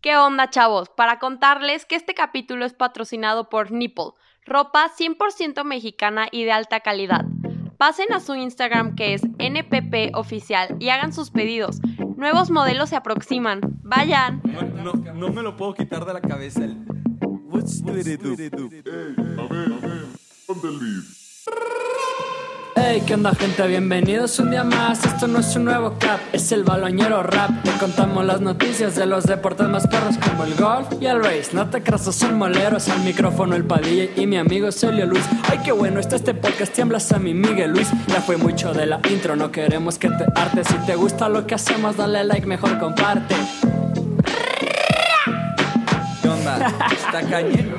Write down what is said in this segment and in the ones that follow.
¿Qué onda, chavos? Para contarles que este capítulo es patrocinado por Nipple, ropa 100% mexicana y de alta calidad. Pasen a su Instagram que es NPP Oficial y hagan sus pedidos. Nuevos modelos se aproximan. Vayan. No, no, no me lo puedo quitar de la cabeza. El... What's? Hey, ¿qué onda gente? Bienvenidos un día más. Esto no es un nuevo cap, es el baloñero rap. Te contamos las noticias de los deportes más perros como el golf y el race. No te creas, son moleros. Al micrófono el Padilla y mi amigo Celio Luis. Ay, qué bueno, está este podcast. Tiemblas a mi Miguel Luis. Ya fue mucho de la intro, no queremos que te arte. Si te gusta lo que hacemos, dale like, mejor comparte. ¿Qué onda? Está cañero.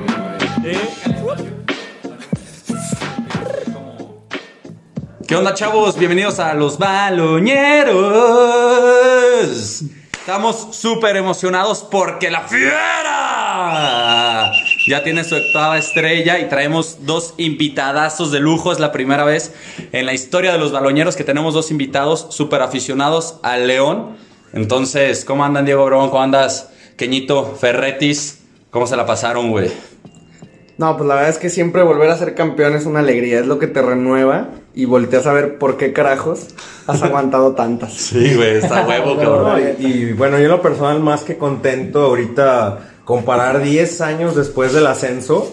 ¿Qué onda, chavos? Bienvenidos a los baloñeros. Estamos súper emocionados porque la fiera ya tiene su octava estrella y traemos dos invitadazos de lujo. Es la primera vez en la historia de los baloñeros que tenemos dos invitados súper aficionados al León. Entonces, ¿cómo andan, Diego Brón? ¿Cómo andas, Queñito, Ferretis? ¿Cómo se la pasaron, güey? No, pues la verdad es que siempre volver a ser campeón es una alegría, es lo que te renueva y volteas a ver por qué carajos has aguantado tantas. Sí, güey, está huevo, No, cabrón. y, y, bueno, yo en lo personal más que contento ahorita comparar 10 años después del ascenso.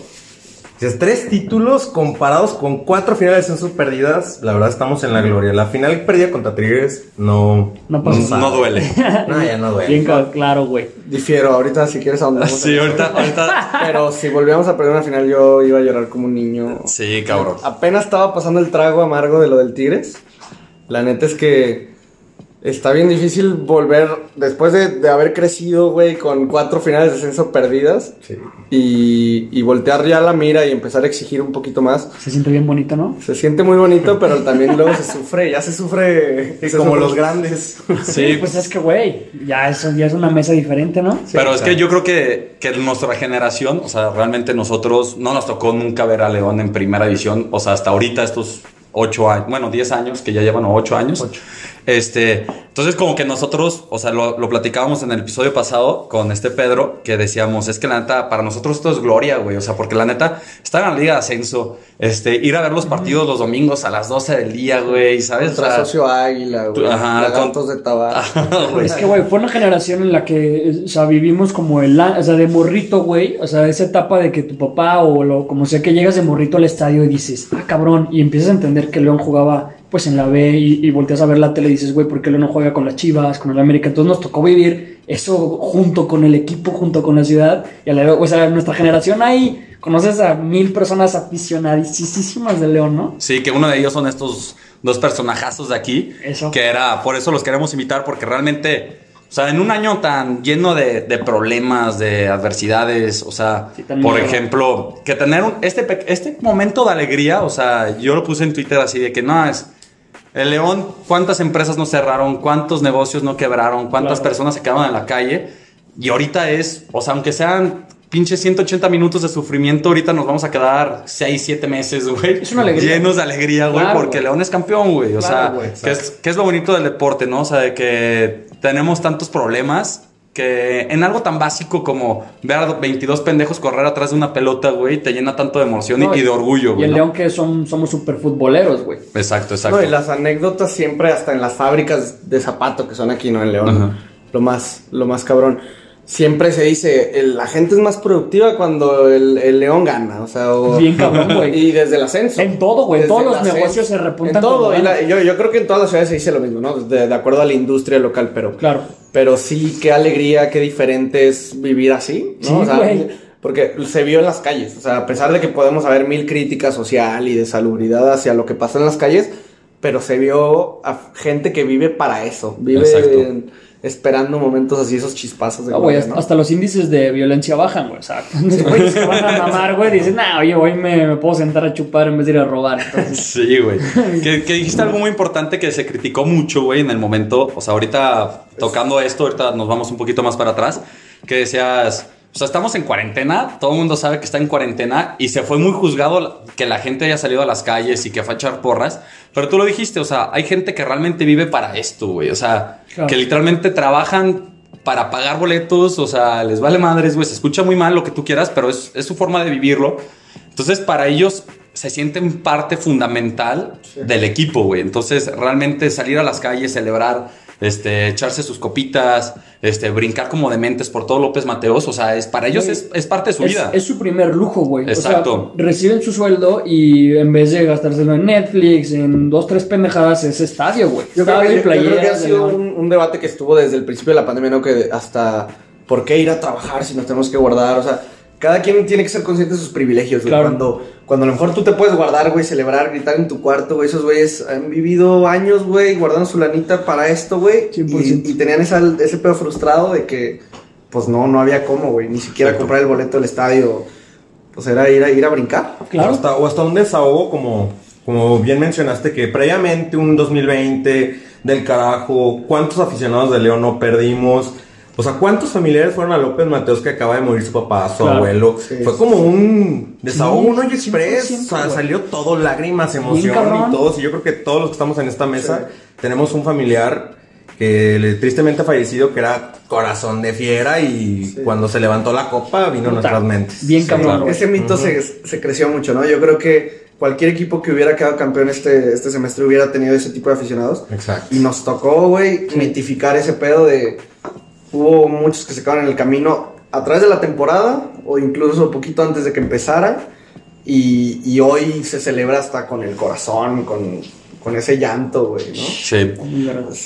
Es tres títulos comparados con cuatro finales de ascenso perdidas. La verdad estamos en la gloria. La final perdida contra Tigres no... No pasa No, no duele. No, ya no duele. Bien claro, güey. Difiero, ahorita si quieres ahondamos. en Sí, ahorita, ahorita. Pero si volvíamos a perder una final yo iba a llorar como un niño. Sí, cabrón. Apenas estaba pasando el trago amargo de lo del Tigres. La neta es que está bien difícil volver, después de, de haber crecido, güey, con cuatro finales de ascenso perdidas. Sí. Y, y voltear ya la mira y empezar a exigir un poquito más. Se siente bien bonito, ¿no? Se siente muy bonito, pero también luego se sufre, ya se sufre. Se como sufre. los grandes. Sí, Pues es que, güey, ya es, ya es una mesa diferente, ¿no? pero es que yo creo que, que nuestra generación, o sea, realmente nosotros no nos tocó nunca ver a León en primera división, o sea, hasta ahorita estos ocho años, bueno, 10 años, que ya llevan o ocho años. Este, entonces como que nosotros, o sea, lo, lo platicábamos en el episodio pasado con este Pedro, que decíamos, es que la neta, para nosotros esto es gloria, güey, o sea, porque la neta, estar en la Liga de Ascenso, este, ir a ver los partidos los domingos a las 12 del día, güey, ¿sabes? O Contra sea, Socio Águila, güey. Ajá, con- de Tabaco. Es que, güey, fue una generación en la que, o sea, vivimos como el, o sea, de morrito, güey, o sea, esa etapa de que tu papá o lo, como sea que llegas de morrito al estadio y dices, ah, cabrón, y empiezas a entender que León jugaba, pues, en la B y, y volteas a ver la tele y dices, güey, ¿por qué León no juega con las Chivas, con el América? Entonces nos tocó vivir eso junto con el equipo, junto con la ciudad, y a la o sea, nuestra generación ahí, conoces a mil personas aficionadísimas de León, ¿no? Sí, que uno de ellos son estos dos personajazos de aquí. Eso. Que era, por eso los queremos invitar, porque realmente, o sea, en un año tan lleno de, de problemas, de adversidades, o sea, Sí, por ejemplo, que tener un, este, este momento de alegría, o sea, yo lo puse en Twitter así de que no es. El León, ¿cuántas empresas no cerraron? ¿Cuántos negocios no quebraron? ¿Cuántas Claro. personas se quedaron en la calle? Y ahorita es, o sea, aunque sean pinches 180 minutos de sufrimiento, ahorita nos vamos a quedar 6, 7 meses, güey. Es una alegría. Llenos de alegría, güey, Claro, porque güey. León es campeón, güey. O Claro, sea, que es, que es lo bonito del deporte, ¿no? O sea, de que tenemos tantos problemas que en algo tan básico como ver a 22 pendejos correr atrás de una pelota, güey, te llena tanto de emoción y- No, y, de orgullo, Y güey. en ¿no? León que son, somos súper futboleros, güey. Exacto, exacto. No, y las anécdotas siempre hasta en las fábricas de zapato que son aquí, ¿no? En León. Ajá. Lo más, lo más cabrón. Siempre se dice, el- la gente es más productiva cuando el, el León gana, o sea, o- Bien cabrón, güey. Y desde el ascenso. En todo, güey, Desde todos los ascenso. negocios se repuntan En todo, y la- yo, yo creo que en todas las ciudades se dice lo mismo, ¿no? De, de acuerdo a la industria local, pero... Claro. Pero sí, qué alegría, qué diferente es vivir así, ¿no? Sí, O sea, güey. porque se vio en las calles, o sea, a pesar de que podemos haber mil críticas social y de salubridad hacia lo que pasa en las calles, pero se vio a gente que vive para eso, vive Exacto. en- esperando momentos así, esos chispazos de güey, hasta, ¿no? hasta los índices de violencia bajan, güey. O sea, los güeyes que van a mamar, güey, dicen, nah, oye, hoy me, me puedo sentar a chupar en vez de ir a robar. Entonces, Sí, güey. que, que dijiste algo muy importante que se criticó mucho, güey, en el momento. O sea, ahorita tocando esto, ahorita nos vamos un poquito más para atrás. Que decías, o sea, estamos en cuarentena, todo el mundo sabe que está en cuarentena y se fue muy juzgado que la gente haya salido a las calles y que fue a echar porras. Pero tú lo dijiste, o sea, hay gente que realmente vive para esto, güey. O sea, Claro. que literalmente trabajan para pagar boletos, o sea, les vale madres, güey, se escucha muy mal lo que tú quieras, pero es, es su forma de vivirlo. Entonces, para ellos se sienten parte fundamental del equipo, güey. Entonces, realmente salir a las calles, celebrar, este, echarse sus copitas, este, brincar como dementes por todo López Mateos, o sea, es, para ellos es, es parte de su es, vida. es su primer lujo, güey. Exacto. O sea, reciben su sueldo y en vez de gastárselo en Netflix, en dos, tres pendejadas, es estadio, güey. Yo creo, yo creo que ha sido un, un debate que estuvo desde el principio de la pandemia, ¿no? Que hasta por qué ir a trabajar si nos tenemos que guardar, o sea, cada quien tiene que ser consciente de sus privilegios, güey. Claro. Cuando, cuando a lo mejor tú te puedes guardar, güey, celebrar, gritar en tu cuarto, güey, esos güeyes han vivido años, güey, guardando su lanita para esto, güey. 100%. Y, y tenían esa, ese pedo frustrado de que, pues no, no había cómo, güey, ni siquiera Exacto. comprar el boleto del estadio. Pues era ir a, ir a brincar. Claro. O hasta, o hasta un desahogo, como, como bien mencionaste, que previamente un 2020 del carajo, ¿cuántos aficionados de León no perdimos? O sea, ¿cuántos familiares fueron a López Mateos que acaba de morir su papá, su Claro. abuelo? Sí, Fue sí, como un desahogo, Sí, un hoyo express. 100%, O sea, salió todo, lágrimas, emoción y todo. Y yo creo que todos los que estamos en esta mesa tenemos un familiar que tristemente ha fallecido, que era corazón de fiera y cuando se levantó la copa vino a nuestras mentes. Bien Sí, cabrón, claro. Ese mito se, se creció mucho, ¿no? Yo creo que cualquier equipo que hubiera quedado campeón este, este semestre hubiera tenido ese tipo de aficionados. Exacto. Y nos tocó, güey, mitificar ese pedo de... Hubo muchos que se quedaron en el camino a través de la temporada o incluso poquito antes de que empezara. Y, y hoy se celebra hasta con el corazón, con, con ese llanto, güey, ¿no? Sí.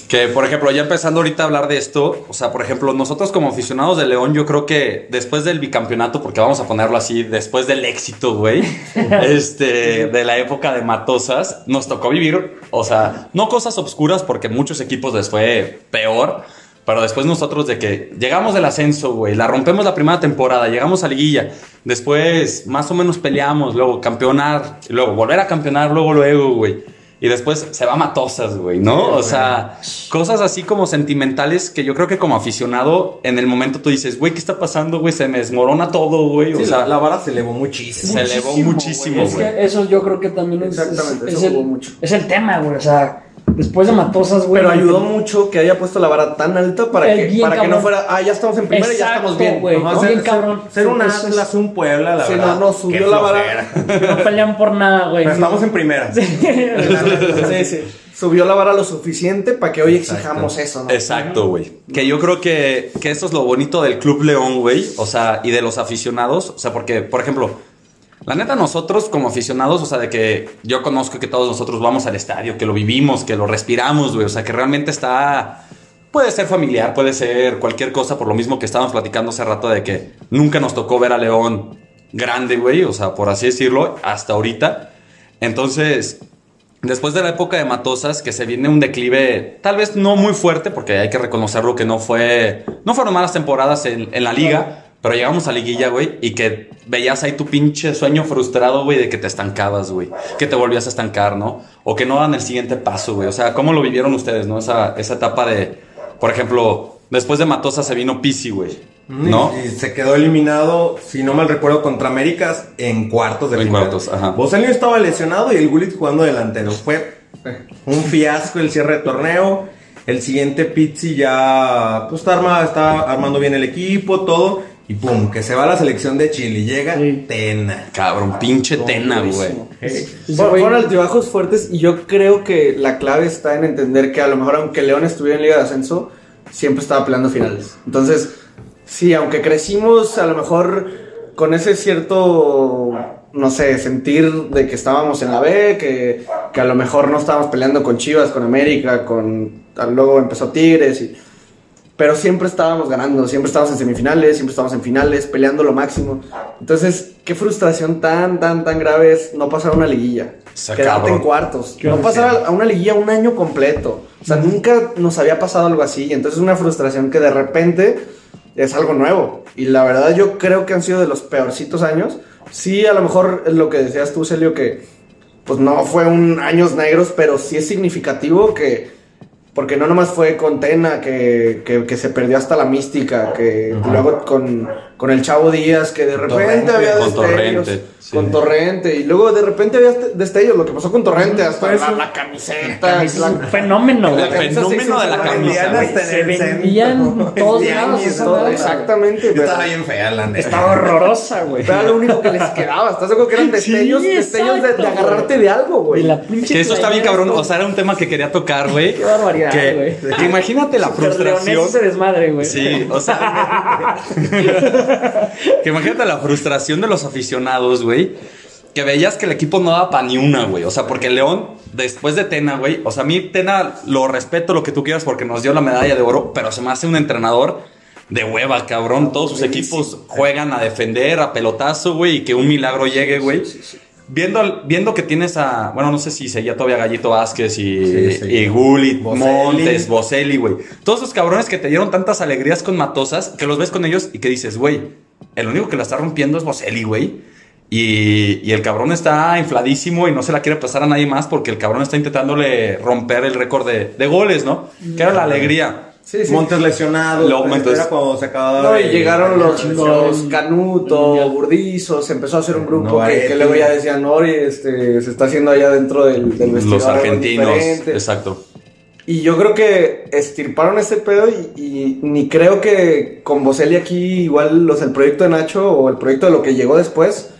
Que, por ejemplo, ya empezando ahorita a hablar de esto, o sea, por ejemplo, nosotros como aficionados de León, yo creo que después del bicampeonato, porque vamos a ponerlo así, después del éxito, güey, este, de la época de Matosas, nos tocó vivir, o sea, no cosas obscuras, porque muchos equipos les fue peor, pero después nosotros de que llegamos del ascenso, güey, la rompemos la primera temporada, llegamos a liguilla, después más o menos peleamos, luego campeonar, y luego volver a campeonar, luego, luego, güey. Y después se va a Matosas, güey, ¿no? o sea, cosas así como sentimentales que yo creo que como aficionado, en el momento tú dices, güey, ¿qué está pasando, güey? Se me desmorona todo, güey. Sí, o sea, la, la vara se elevó muchísimo. se elevó muchísimo, Es güey. que eso yo creo que también es, Exactamente, es, eso es el, mucho. es el tema, güey. O sea, después de Matosas, güey. Pero ayudó mucho que haya puesto la vara tan alta para, que, para que no fuera, ah, ya estamos en primera y ya estamos bien. güey. Ajá, No, ser, bien ser- cabrón. ser un Entonces- Atlas, un Puebla, la Sí, verdad. no, no, subió qué la vara. No pelean por nada, güey. Pero estamos en primera. Sí, sí. Subió la vara lo suficiente para que hoy Exacto. exijamos eso, ¿no? Exacto, güey. Que yo creo que, que eso es lo bonito del Club León, güey. O sea, y de los aficionados. O sea, porque, por ejemplo, la neta, nosotros como aficionados, o sea, de que yo conozco que todos nosotros vamos al estadio, que lo vivimos, que lo respiramos, güey. O sea, que realmente está. Puede ser familiar, puede ser cualquier cosa, por lo mismo que estábamos platicando hace rato de que nunca nos tocó ver a León grande, güey. O sea, por así decirlo, hasta ahorita. Entonces, Después de la época de Matosas, que se viene un declive tal vez no muy fuerte, porque hay que reconocerlo que no fue. No fueron malas temporadas en, en la liga, pero llegamos a liguilla, güey, y que veías ahí tu pinche sueño frustrado, güey, de que te estancabas, güey. Que te volvías a estancar, ¿no? O que no dan el siguiente paso, güey. O sea, ¿cómo lo vivieron ustedes, no? Esa, esa etapa de. Por ejemplo, después de Matosas se vino Pisi, güey. ¿No? Y, se quedó eliminado, si no mal recuerdo, contra Américas en cuartos de En cuartos, ajá. Bocelio estaba lesionado y el Gullit jugando delantero. Fue un fiasco el cierre de torneo. El siguiente Pizzi ya pues, está, arma- está armando bien el equipo, todo. Y pum, que se va a la selección de Chile. Llega Sí. Tena. Cabrón, pinche tena, güey. Güey- Fueron altibajos fuertes y yo creo que la clave está en entender que a lo mejor aunque León estuviera en Liga de Ascenso, siempre estaba peleando finales. Entonces, sí, aunque crecimos a lo mejor con ese cierto, no sé, sentir de que estábamos en la B, que, que a lo mejor no estábamos peleando con Chivas, con América, con luego empezó Tigres y... Pero siempre estábamos ganando, siempre estábamos en semifinales, siempre estábamos en finales, peleando lo máximo. Entonces, qué frustración tan, tan, tan grave es no pasar una liguilla. Quedarte en cuartos. No pasar a una liguilla un año completo. O sea, nunca nos había pasado algo así. Y entonces es una frustración que de repente es algo nuevo. Y la verdad yo creo que han sido de los peorcitos años. Sí, a lo mejor es lo que decías tú, Celio, que pues no fue un años negros, pero sí es significativo que... Porque no nomás fue con Tena que, que, que se perdió hasta la mística, que luego con, con el Chavo Díaz, que de repente Torrente, había con destellos. Torrente, sí. Con Torrente. Y luego de repente había este- destellos. Lo que pasó con Torrente, hasta Pues, la, camiseta. Es la- un fenómeno, El fenómeno se de la camisa. Se vendían todos lados, exactamente. Yo pero- estaba bien fea, la neta. Estaba horrorosa, güey. Era lo único que les quedaba. ¿Estás de acuerdo que eran destellos, Sí, destellos de, agarrarte de algo, Y güey? la pinche Que eso está bien cabrón, o sea, era un tema que quería tocar, güey. Qué barbaridad, Que, güey. que imagínate la frustración. ese desmadre, güey. Sí, o sea. que imagínate la frustración de los aficionados, güey. Que veías que el equipo no daba para ni una, güey. O sea, porque León, después de Tena, güey. O sea, a mí Tena lo respeto lo que tú quieras porque nos dio la medalla de oro, pero se me hace un entrenador de hueva, cabrón. Todos sus equipos juegan a defender, a pelotazo, güey, y que un milagro llegue, güey. Viendo, al- viendo que tienes a. Bueno, no sé si seguía todavía Gallito Vázquez y, Sí, sí. y Gullit. Montes, Boselli, güey. Todos esos cabrones que te dieron tantas alegrías con Matosas, que los ves con ellos y que dices, güey, el único que la está rompiendo es Boselli, güey. Y, y el cabrón está infladísimo y no se la quiere pasar a nadie más porque el cabrón está intentándole romper el récord de, de goles, ¿no? Que era la alegría. Sí, sí. Montes lesionado. Montes- Era cuando se acababa No, y llegaron los, los Canuto. Burdizo, se empezó a hacer un grupo que, que luego ya decían, Ori, este, se está haciendo allá dentro del, del vestidor. Los argentinos. diferente". Exacto. Y yo creo que estirparon ese pedo y, y ni creo que con Boselli aquí, igual los, el proyecto de Nacho o el proyecto de lo que llegó después,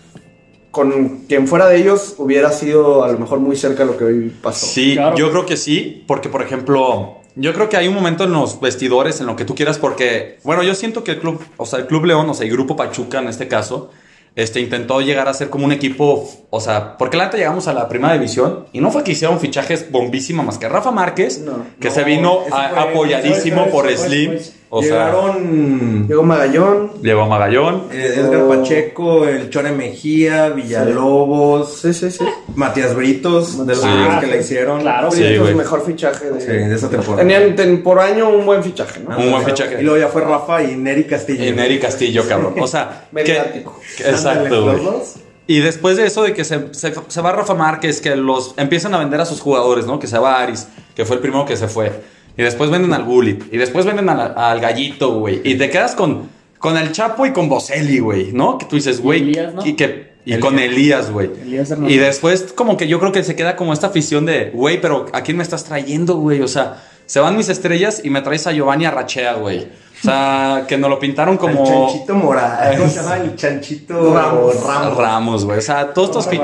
con quien fuera de ellos hubiera sido a lo mejor muy cerca de lo que hoy pasó. Sí, Claro. yo creo que sí, porque por ejemplo, yo creo que hay un momento en los vestidores, en lo que tú quieras, porque, bueno, yo siento que el club, o sea, el Club León, o sea, el Grupo Pachuca en este caso, este, intentó llegar a ser como un equipo, o sea, porque la neta llegamos a la primera división y no fue que hicieron fichajes bombísima más que Rafa Márquez, No. que No, se vino a- fue- apoyadísimo por Slim, o sea, Llegaron Llegó Magallón. llevó a Magallón. eh, Edgar Oh. Pacheco, el Chone Mejía, Villalobos, Sí, sí, sí. Matías Britos, de los Sí. que le hicieron. Claro. Sí, Britos, güey. mejor fichaje de, Sí, de esa temporada. Tenían ten- por año un buen fichaje, ¿no? Un buen fichaje. Y luego ya fue Rafa y Neri Castillo. Y Neri Castillo, cabrón. O sea, que- Mediático. que- exacto, Ándale, güey. los dos. Y después de eso, de que se, se- se va Rafa Márquez, que los empiezan a vender a sus jugadores, ¿no? Que se va Aris, que fue el primero que se fue. Y después venden al Gullit. Y después venden al, al Gallito, güey. Y te quedas con, con el Chapo y con Boselli, güey, ¿no? Que tú dices, güey. Elías, ¿no? Y, que, y Elías. con Elías, güey. Y después, como que yo creo que se queda como esta afición de, güey, pero ¿a quién me estás trayendo, güey? O sea, se van mis estrellas y me traes a Giovanni Arrachea, güey. O sea, que nos lo pintaron como. El Chanchito Morales. ¿Cómo se llama? El Chanchito Ramos. Ramos. Ramos, güey. O sea, todos estos güey.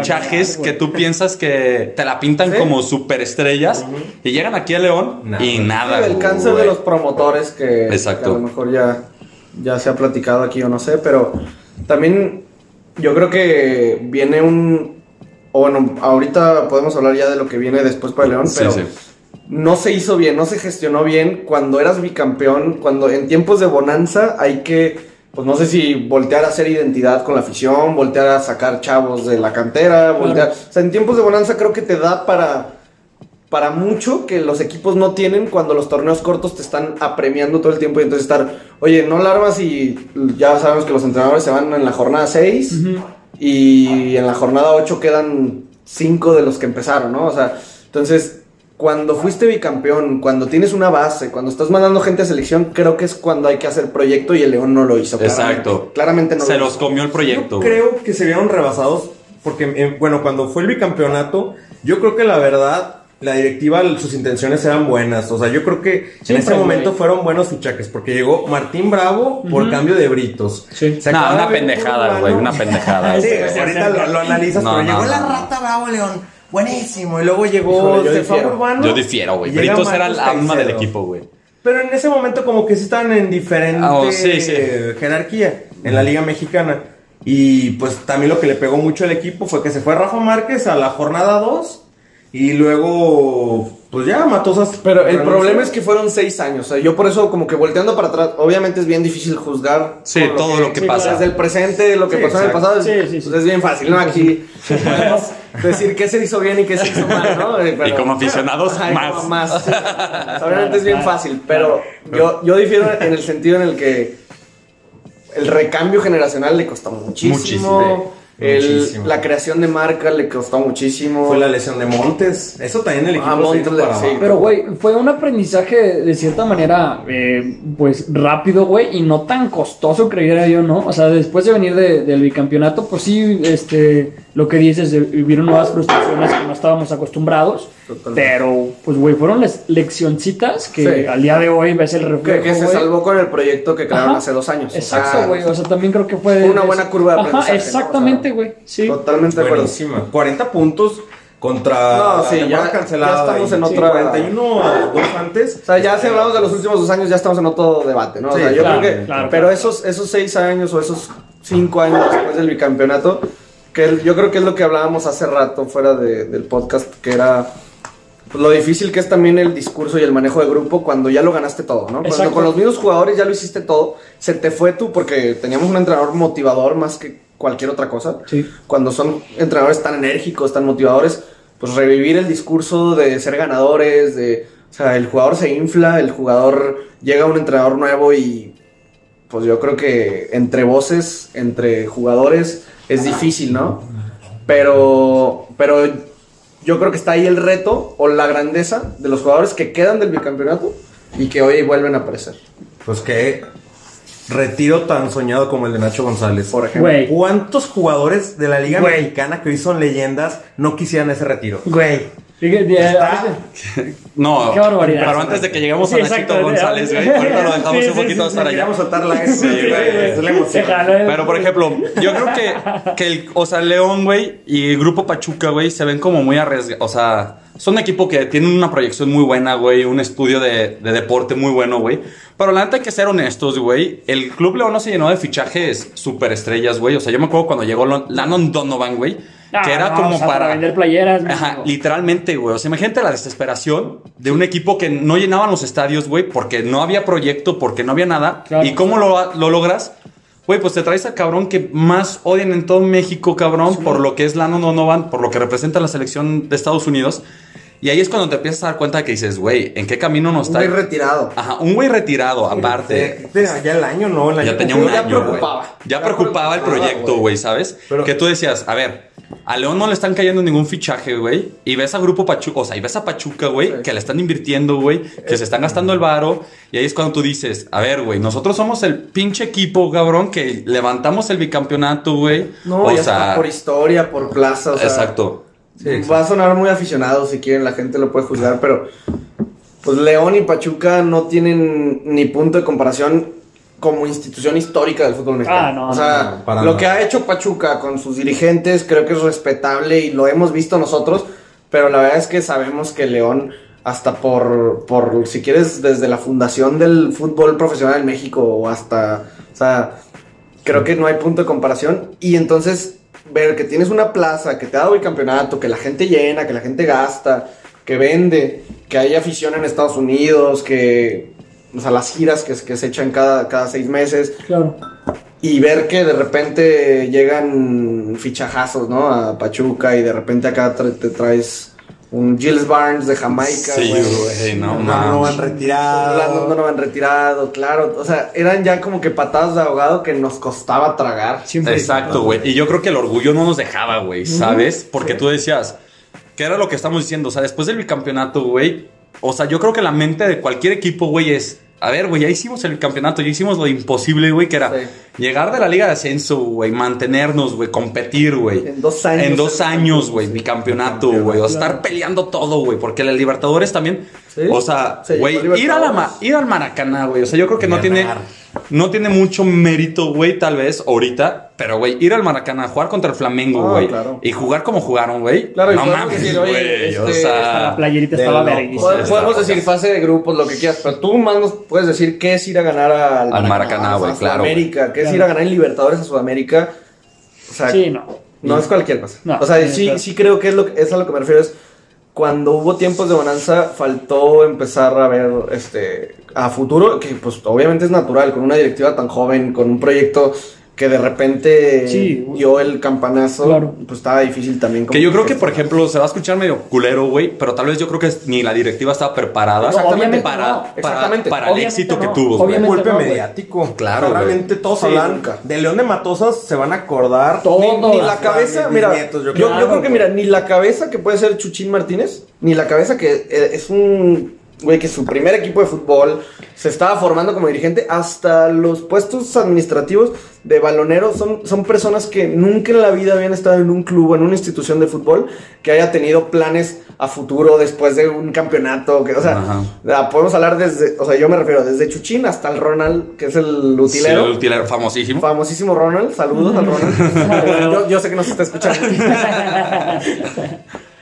que tú piensas que te la pintan Sí. como superestrellas y llegan aquí a León Nada. y nada. el cáncer güey. de los promotores que, Exacto. que a lo mejor ya, ya se ha platicado aquí o no sé, pero también yo creo que viene un... O bueno, ahorita podemos hablar ya de lo que viene después para León, Sí, pero sí. No se hizo bien, no se gestionó bien. Cuando eras bicampeón, cuando en tiempos de bonanza hay que, pues no sé si voltear a hacer identidad con la afición, voltear a sacar chavos de la cantera, voltear... O sea, en tiempos de bonanza creo que te da para para mucho que los equipos no tienen cuando los torneos cortos te están apremiando todo el tiempo y entonces estar, oye, no la armas y ya sabemos que los entrenadores se van en la jornada 6 y en la jornada 8 quedan 5 de los que empezaron, ¿no? O sea, entonces, cuando fuiste bicampeón, cuando tienes una base, cuando estás mandando gente a selección, creo que es cuando hay que hacer proyecto y el León no lo hizo. Exacto. Claramente, claramente no Se lo los hizo. comió el proyecto. Yo creo que se vieron rebasados porque, eh, bueno, cuando fue el bicampeonato, yo creo que la verdad, la directiva, sus intenciones eran buenas. O sea, yo creo que Sí, en ese momento güey. fueron buenos fichajes porque llegó Martín Bravo por Ujú. cambio de Britos. Sí. Se No, una pendejada, güey, una pendejada. Sí, ahorita lo, lo analizas, No, pero no, llegó no, la rata Bravo León. Buenísimo. Y luego llegó Híjole, yo Stefan difiero. Urbano. Yo difiero, güey. llega Britos era el Marcos alma del Caicedo. equipo, güey. Pero en ese momento como que sí estaban en diferente Ah, oh, sí, sí. eh, jerarquía en la Liga Mexicana. Y pues también lo que le pegó mucho al equipo fue que se fue Rafa Márquez a la jornada 2 y luego pues ya Matosas. Pero el renunció. problema es que fueron seis años. O sea, yo por eso, como que volteando para atrás, obviamente es bien difícil juzgar. Sí, con todo lo que sí, pasa. Desde el presente, lo que Sí, pasó en el exacto. pasado. es- Sí, sí, sí. pues es bien fácil, ¿no? Aquí podemos decir qué se hizo bien y qué se hizo mal, ¿no? Pero- Y como aficionados, Ay, más. más. sí. Obviamente es bien fácil, pero yo, yo difiero en el sentido en el que el recambio generacional le costó muchísimo. Muchísimo. El- la creación de marca le costó muchísimo. Fue la lesión de Montes. Eso también el equipo Ah, Montes, sí. Pero, güey, fue un aprendizaje de cierta manera, eh, pues rápido, güey, y no tan costoso, creyera yo, ¿no? O sea, después de venir de- del bicampeonato, pues sí, este, lo que dices, de- vivieron nuevas frustraciones que no estábamos acostumbrados. Totalmente. Pero, pues, güey, fueron les- leccioncitas que Sí. al día de hoy ves el que, reflejo. que se güey. salvó con el proyecto que crearon Ajá. hace dos años. Exacto, güey. O sea, también creo que fue. Fue una buena curva de Ajá, aprendizaje, ¿no? exactamente, O sea, güey. Sí. Totalmente de acuerdo. Buenísima. 40 puntos contra No, sí, ya- cancelada. ya estamos en sí, otra- 41 dos antes. O sea, ya si hablamos de los últimos dos años, ya estamos en otro debate, ¿no? O Sí, sea, yo claro, creo que. claro, pero claro. esos, esos seis años o esos cinco años después del bicampeonato, que yo creo que es lo que hablábamos hace rato fuera de- del podcast, que era. Pues, lo difícil que es también el discurso y el manejo de grupo cuando ya lo ganaste todo, ¿no? Cuando con los mismos jugadores ya lo hiciste todo, se te fue tú porque teníamos un entrenador motivador más que cualquier otra cosa. Sí. Cuando son entrenadores tan enérgicos, tan motivadores, pues revivir el discurso de ser ganadores, de, o sea, el jugador se infla, el jugador llega a un entrenador nuevo y pues yo creo que entre voces, entre jugadores es difícil, ¿no? Pero pero yo creo que está ahí el reto o la grandeza de los jugadores que quedan del bicampeonato y que hoy vuelven a aparecer. Pues qué retiro tan soñado como el de Nacho González. Por ejemplo. Güey. ¿Cuántos jugadores de la Liga Güey. Mexicana que hoy son leyendas no quisieran ese retiro? Güey. No, Qué barbaridad. pero antes de que lleguemos Sí, a Nachito exacto. González, güey, ahorita lo dejamos Sí, un poquito sí, hasta allá. Queríamos soltar la Sí, güey. es la emoción. Pero por ejemplo, yo creo que, que el, o sea, León, güey, y el grupo Pachuca, güey, se ven como muy arriesgados. O sea, son un equipo que tienen una proyección muy buena, güey, un estudio de, de deporte muy bueno, güey. Pero la neta hay que ser honestos, güey. El Club León no se llenó de fichajes superestrellas, güey. O sea, yo me acuerdo cuando llegó Landon Donovan, güey, Ah, que era no, como o sea, para... vender playeras. Ajá, literalmente, güey. O sea, imagínate la desesperación de un equipo que no llenaban los estadios, güey, porque no había proyecto, porque no había nada. Claro. ¿Y cómo lo, lo logras? Güey, pues te traes al cabrón que más odian en todo México, cabrón, por lo que es Lano Donovan, por lo que representa la selección de Estados Unidos. Y ahí es cuando te empiezas a dar cuenta que dices, güey, ¿en qué camino nos está? Muy retirado. Ajá, un güey retirado, aparte. De- Ya el año, ¿no? El año Ya tenía un ya año, güey. preocupaba. Ya Ya preocupaba el preocupaba, proyecto, güey. güey, ¿sabes? Pero- que tú decías, a ver, a León no le están cayendo ningún fichaje, güey. Y ves a Grupo Pachuca, o sea, y ves a Pachuca, güey, Sí. que le están invirtiendo, güey, que se están gastando el varo. Y ahí es cuando tú dices, a ver, güey, nosotros somos el pinche equipo, cabrón, que levantamos el bicampeonato, güey. No, o ya sea, está por historia, por plaza, o sea, exacto. Sí, exacto. Va a sonar muy aficionado si quieren, la gente lo puede juzgar, pero pues León y Pachuca no tienen ni punto de comparación como institución histórica del fútbol mexicano. Ah, no, o sea, no, para lo que ha hecho Pachuca con sus dirigentes creo que es respetable y lo hemos visto nosotros, pero la verdad es que sabemos que León hasta por, por si quieres, desde la fundación del fútbol profesional en México o hasta, o sea, creo que no hay punto de comparación. Y entonces, ver que tienes una plaza, que te ha dado el campeonato, que la gente llena, que la gente gasta, que vende, que hay afición en Estados Unidos, que, o sea, las giras que, que se echan cada, cada seis meses, Claro. y ver que de repente llegan fichajazos, ¿no? A Pachuca y de repente acá tra- te traes un Gilles Barnes de Jamaica, Sí, güey. no, No, han retirado. No han retirado, claro. O sea, eran ya como que patadas de ahogado que nos costaba tragar. Siempre. Exacto, güey. Y yo creo que el orgullo no nos dejaba, güey, ¿sabes? Porque tú decías, ¿qué era lo que estamos diciendo? O sea, después del bicampeonato, güey. O sea, yo creo que la mente de cualquier equipo, güey, es. A ver, güey, ya hicimos el campeonato, ya hicimos lo imposible, güey, que era. Llegar de la Liga de Ascenso, güey, mantenernos, güey, competir, güey. En dos años. En dos años, güey, bicampeonato, güey. O Claro. estar peleando todo, güey. Porque la Libertadores también. Sí. O sea, Se güey, ir, a la ma- Libertadores. ir al Maracaná, güey. O sea, yo creo que no tiene, no tiene mucho mérito, güey, tal vez ahorita. Pero, güey, ir al Maracaná, jugar contra el Flamengo, Ah, güey. claro. Y jugar como jugaron, güey. Claro, y no mames, güey. o este, sea. La playerita estaba verguísima. Podemos decir fase de grupos, lo que quieras, pero tú más nos puedes decir qué es ir a ganar al, Al Maracaná, güey, claro, Sudamérica, qué es Ir a ganar en Libertadores a Sudamérica. O sea, Sí, no. no es cualquier cosa. No, o sea, sí, sí, claro. sí creo que es, lo, que- es a lo que me refiero. Es cuando hubo tiempos de bonanza, faltó empezar a ver este a futuro, que pues obviamente es natural, con una directiva tan joven, con un proyecto que de repente Sí. dio el campanazo, Claro. pues estaba difícil también. Que yo creo que, por ejemplo, se va a escuchar medio culero, güey, pero tal vez yo creo que ni la directiva estaba preparada Exactamente, para, no. para, Exactamente. para el éxito no. que tuvo. güey. Obviamente golpe no, güey. mediático. Claro. Realmente todos Sí, hablan de León de Matosas, se van a acordar. Todo. Ni, ni la cabeza, mis mira, nietos, yo yo, creo. yo creo que mira, ni la cabeza que puede ser Chuchín Martínez, ni la cabeza que eh, es un güey que su primer equipo de fútbol se estaba formando como dirigente, hasta los puestos administrativos de balonero son, son personas que nunca en la vida habían estado en un club o en una institución de fútbol que haya tenido planes a futuro después de un campeonato, que, o sea, Ajá. podemos hablar desde, o sea, yo me refiero desde Chuchín hasta el Ronald, que es el utilero. Sí, el utilero famosísimo. Famosísimo Ronald, saludos al Ronald. yo, yo sé que nos está escuchando.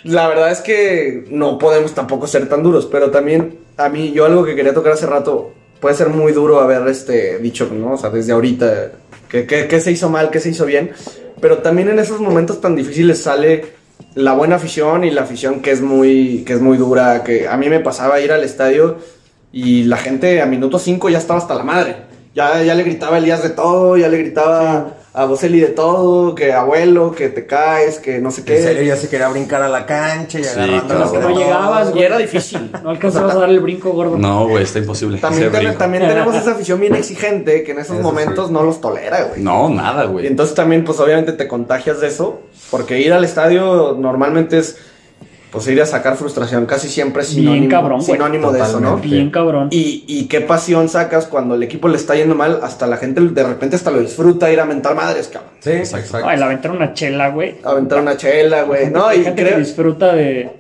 La verdad es que no podemos tampoco ser tan duros, pero también a mí, yo algo que quería tocar hace rato, puede ser muy duro haber este, dicho, ¿no? O sea, desde ahorita, que- que se hizo mal, que se hizo bien, pero también en esos momentos tan difíciles sale la buena afición y la afición que es muy, que es muy dura, que a mí me pasaba ir al estadio y la gente a minuto 5 ya estaba hasta la madre. Ya, ya le gritaba Elías de todo, ya le gritaba a Boselli de todo, que abuelo, que te caes, que no sé qué. En serio, ya se quería brincar a la cancha y Sí, agarrándolas claro. No llegabas, Y güey. era difícil. No alcanzabas a dar el brinco gordo. No, güey, está imposible. También, ten- también tenemos esa afición bien exigente que en esos Eso momentos sí. no los tolera, güey. No, nada, Y güey. entonces también, pues obviamente te contagias de eso, porque ir al estadio normalmente es, pues ir a sacar frustración, casi siempre es Bien sinónimo, cabrón, güey. sinónimo de eso, ¿no? Bien cabrón. Y, y qué pasión sacas cuando el equipo le está yendo mal, hasta la gente de repente hasta lo disfruta ir a mentar madres, cabrón. Sí, Exacto. exacto. Ay, la aventaron una chela, güey. Aventar una chela, güey. No, y gente creo... que disfruta de,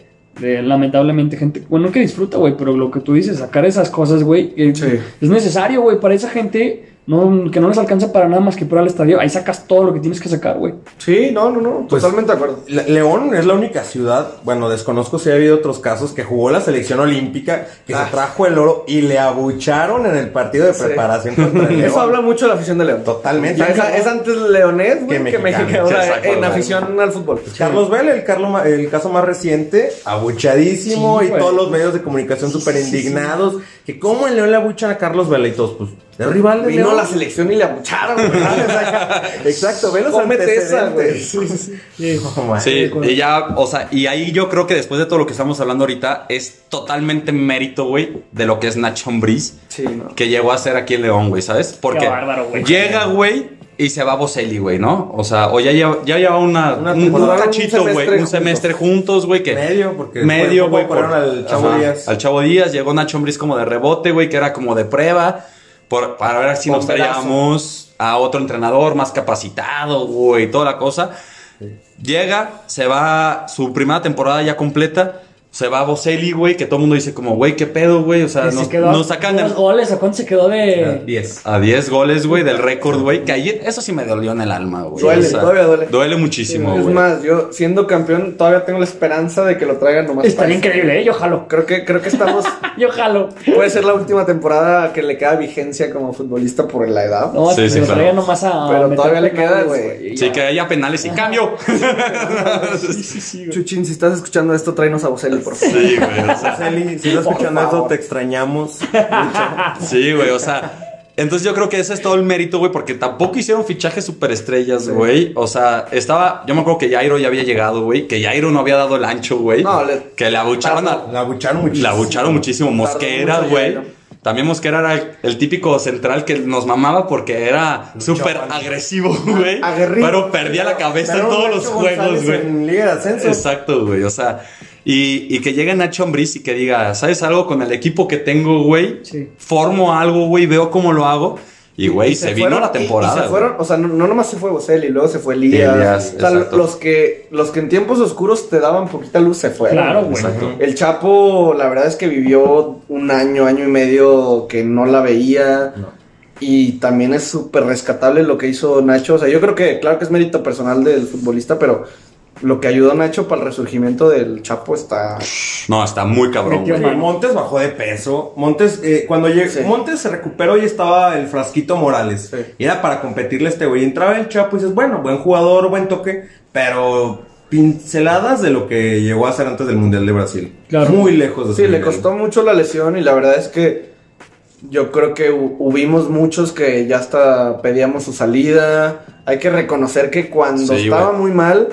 de, lamentablemente, gente. Bueno, no que disfruta, güey, pero lo que tú dices, sacar esas cosas, güey, eh, Sí. es necesario, güey, para esa gente no, que no les alcanza para nada más que para el estadio. Ahí sacas todo lo que tienes que sacar, güey. Sí, no, no, no, Pues- totalmente de acuerdo. Le- León es la única ciudad, bueno, desconozco si ha habido otros casos, que jugó la selección olímpica, que Ah. se trajo el oro y le abucharon en el partido de Sí. preparación contra el León. Eso habla mucho de la afición de León. Totalmente. Es, es antes leonés, güey, Que que mexicano. mexicano. O sea, Exacto, en afición al fútbol. Carlos Vela, el, Carlo ma- el caso más reciente, abuchadísimo Sí, y güey. todos los medios de comunicación súper indignados. Que cómo en León le abuchan a Carlos Vela y todos, pues, de rival de Vino León. la selección y le abucharon, güey. Exacto, ve los esa, antecedentes. No, man. Sí, y ya, o sea, y ahí yo creo que después de todo lo que estamos hablando ahorita, es totalmente mérito, güey, de lo que es Nacho Ambriz, Sí, no. que llegó a ser aquí en León, güey, ¿sabes? Porque bárbaro, güey. llega, güey, y se va a Boselli, güey, ¿no? O sea, o ya lleva, ya lleva una, Una un, un cachito, güey, un semestre juntos, güey, que... Medio, porque medio, güey. por- al Chavo Ajá, Díaz. Al Chavo Díaz llegó Nacho Ambriz como de rebote, güey, que era como de prueba. Por- para ver si nos traíamos a otro entrenador más capacitado, güey, toda la cosa. Llega, se va su primera temporada ya completa. Se va a Boselli, güey, que todo el mundo dice como, güey, qué pedo, güey. O sea, se nos, quedó nos sacan el- goles. ¿A cuánto se quedó de.? 10. a 10 goles, güey, del récord, güey. Que ayer, eso sí me dolió en el alma, güey. Duele, todavía duele. Duele muchísimo, es güey. más, yo siendo campeón todavía tengo la esperanza de que lo traigan nomás. eso. increíble, ¿eh? Yo jalo. Creo que, creo que estamos. Yo jalo. puede ser la última temporada que le queda vigencia como futbolista por la edad. No, Sí, que sí, se lo claro. nomás a. Pero todavía le queda, güey. Sí, que haya penales y cambio. Sí, sí, sí. Chuchín, si estás escuchando esto, tráenos a Boselli, por favor. Sí, güey. O sea, Celi, si estás Por escuchando eso, favor. te extrañamos. Sí, güey, o sea. Entonces yo creo que ese es todo el mérito, güey, porque tampoco hicieron fichajes superestrellas, Sí. güey. O sea, estaba, yo me acuerdo que Jairo ya había llegado, güey, que Jairo no había dado el ancho, güey. No, le- que le abucharon a, La bucharon muchísimo. la abucharon muchísimo. Mosquera, mucho güey. También Mosquera era el, el típico central que nos mamaba porque era súper agresivo, güey. Aguerrido. Pero perdía la cabeza en todos los juegos, güey. En Liga de Ascenso. Exacto, güey. O sea, y, y que llegue Nacho Ambriz y que diga, ¿sabes algo con el equipo que tengo, güey? Sí. Formo algo, güey, veo cómo lo hago. Y, güey, Y se, vino fueron- la y- temporada. Y, se fueron, o sea, no, no nomás se fue Boselli, luego se fue Elías. Elías, o sea, exacto. los que, los que en tiempos oscuros te daban poquita luz se fueron. Claro, güey. Exacto. El Chapo, la verdad es que vivió un año, año y medio que no la veía. Y también es súper rescatable lo que hizo Nacho. O sea, yo creo que, claro que es mérito personal del futbolista, pero lo que ayudó Nacho para el resurgimiento del Chapo está. No, está muy cabrón, Montes bajó de peso. Montes, eh, cuando llegó, Sí. Montes se recuperó y estaba el frasquito Morales. Sí. Y era para competirle a este güey. Entraba el Chapo y dices, bueno, buen jugador, buen toque, pero pinceladas de lo que llegó a ser antes del Mundial de Brasil. Claro. Muy lejos de Sí, le costó mucho la lesión y la verdad es que yo creo que hu- hubimos muchos que ya hasta pedíamos su salida. Hay que reconocer que cuando Sí, estaba muy mal,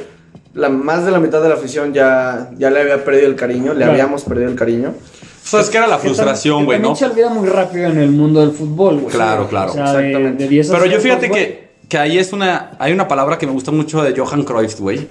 la, más de la mitad de la afición ya, ya le había perdido el cariño, le Claro. habíamos perdido el cariño. O sea, es que era la frustración, güey, ¿no? se olvida muy rápido en el mundo del fútbol, güey. Claro, claro. O sea, de, Exactamente. de 10 Pero yo fíjate que, que ahí es una. Hay una palabra que me gusta mucho de Johan Cruyff, güey.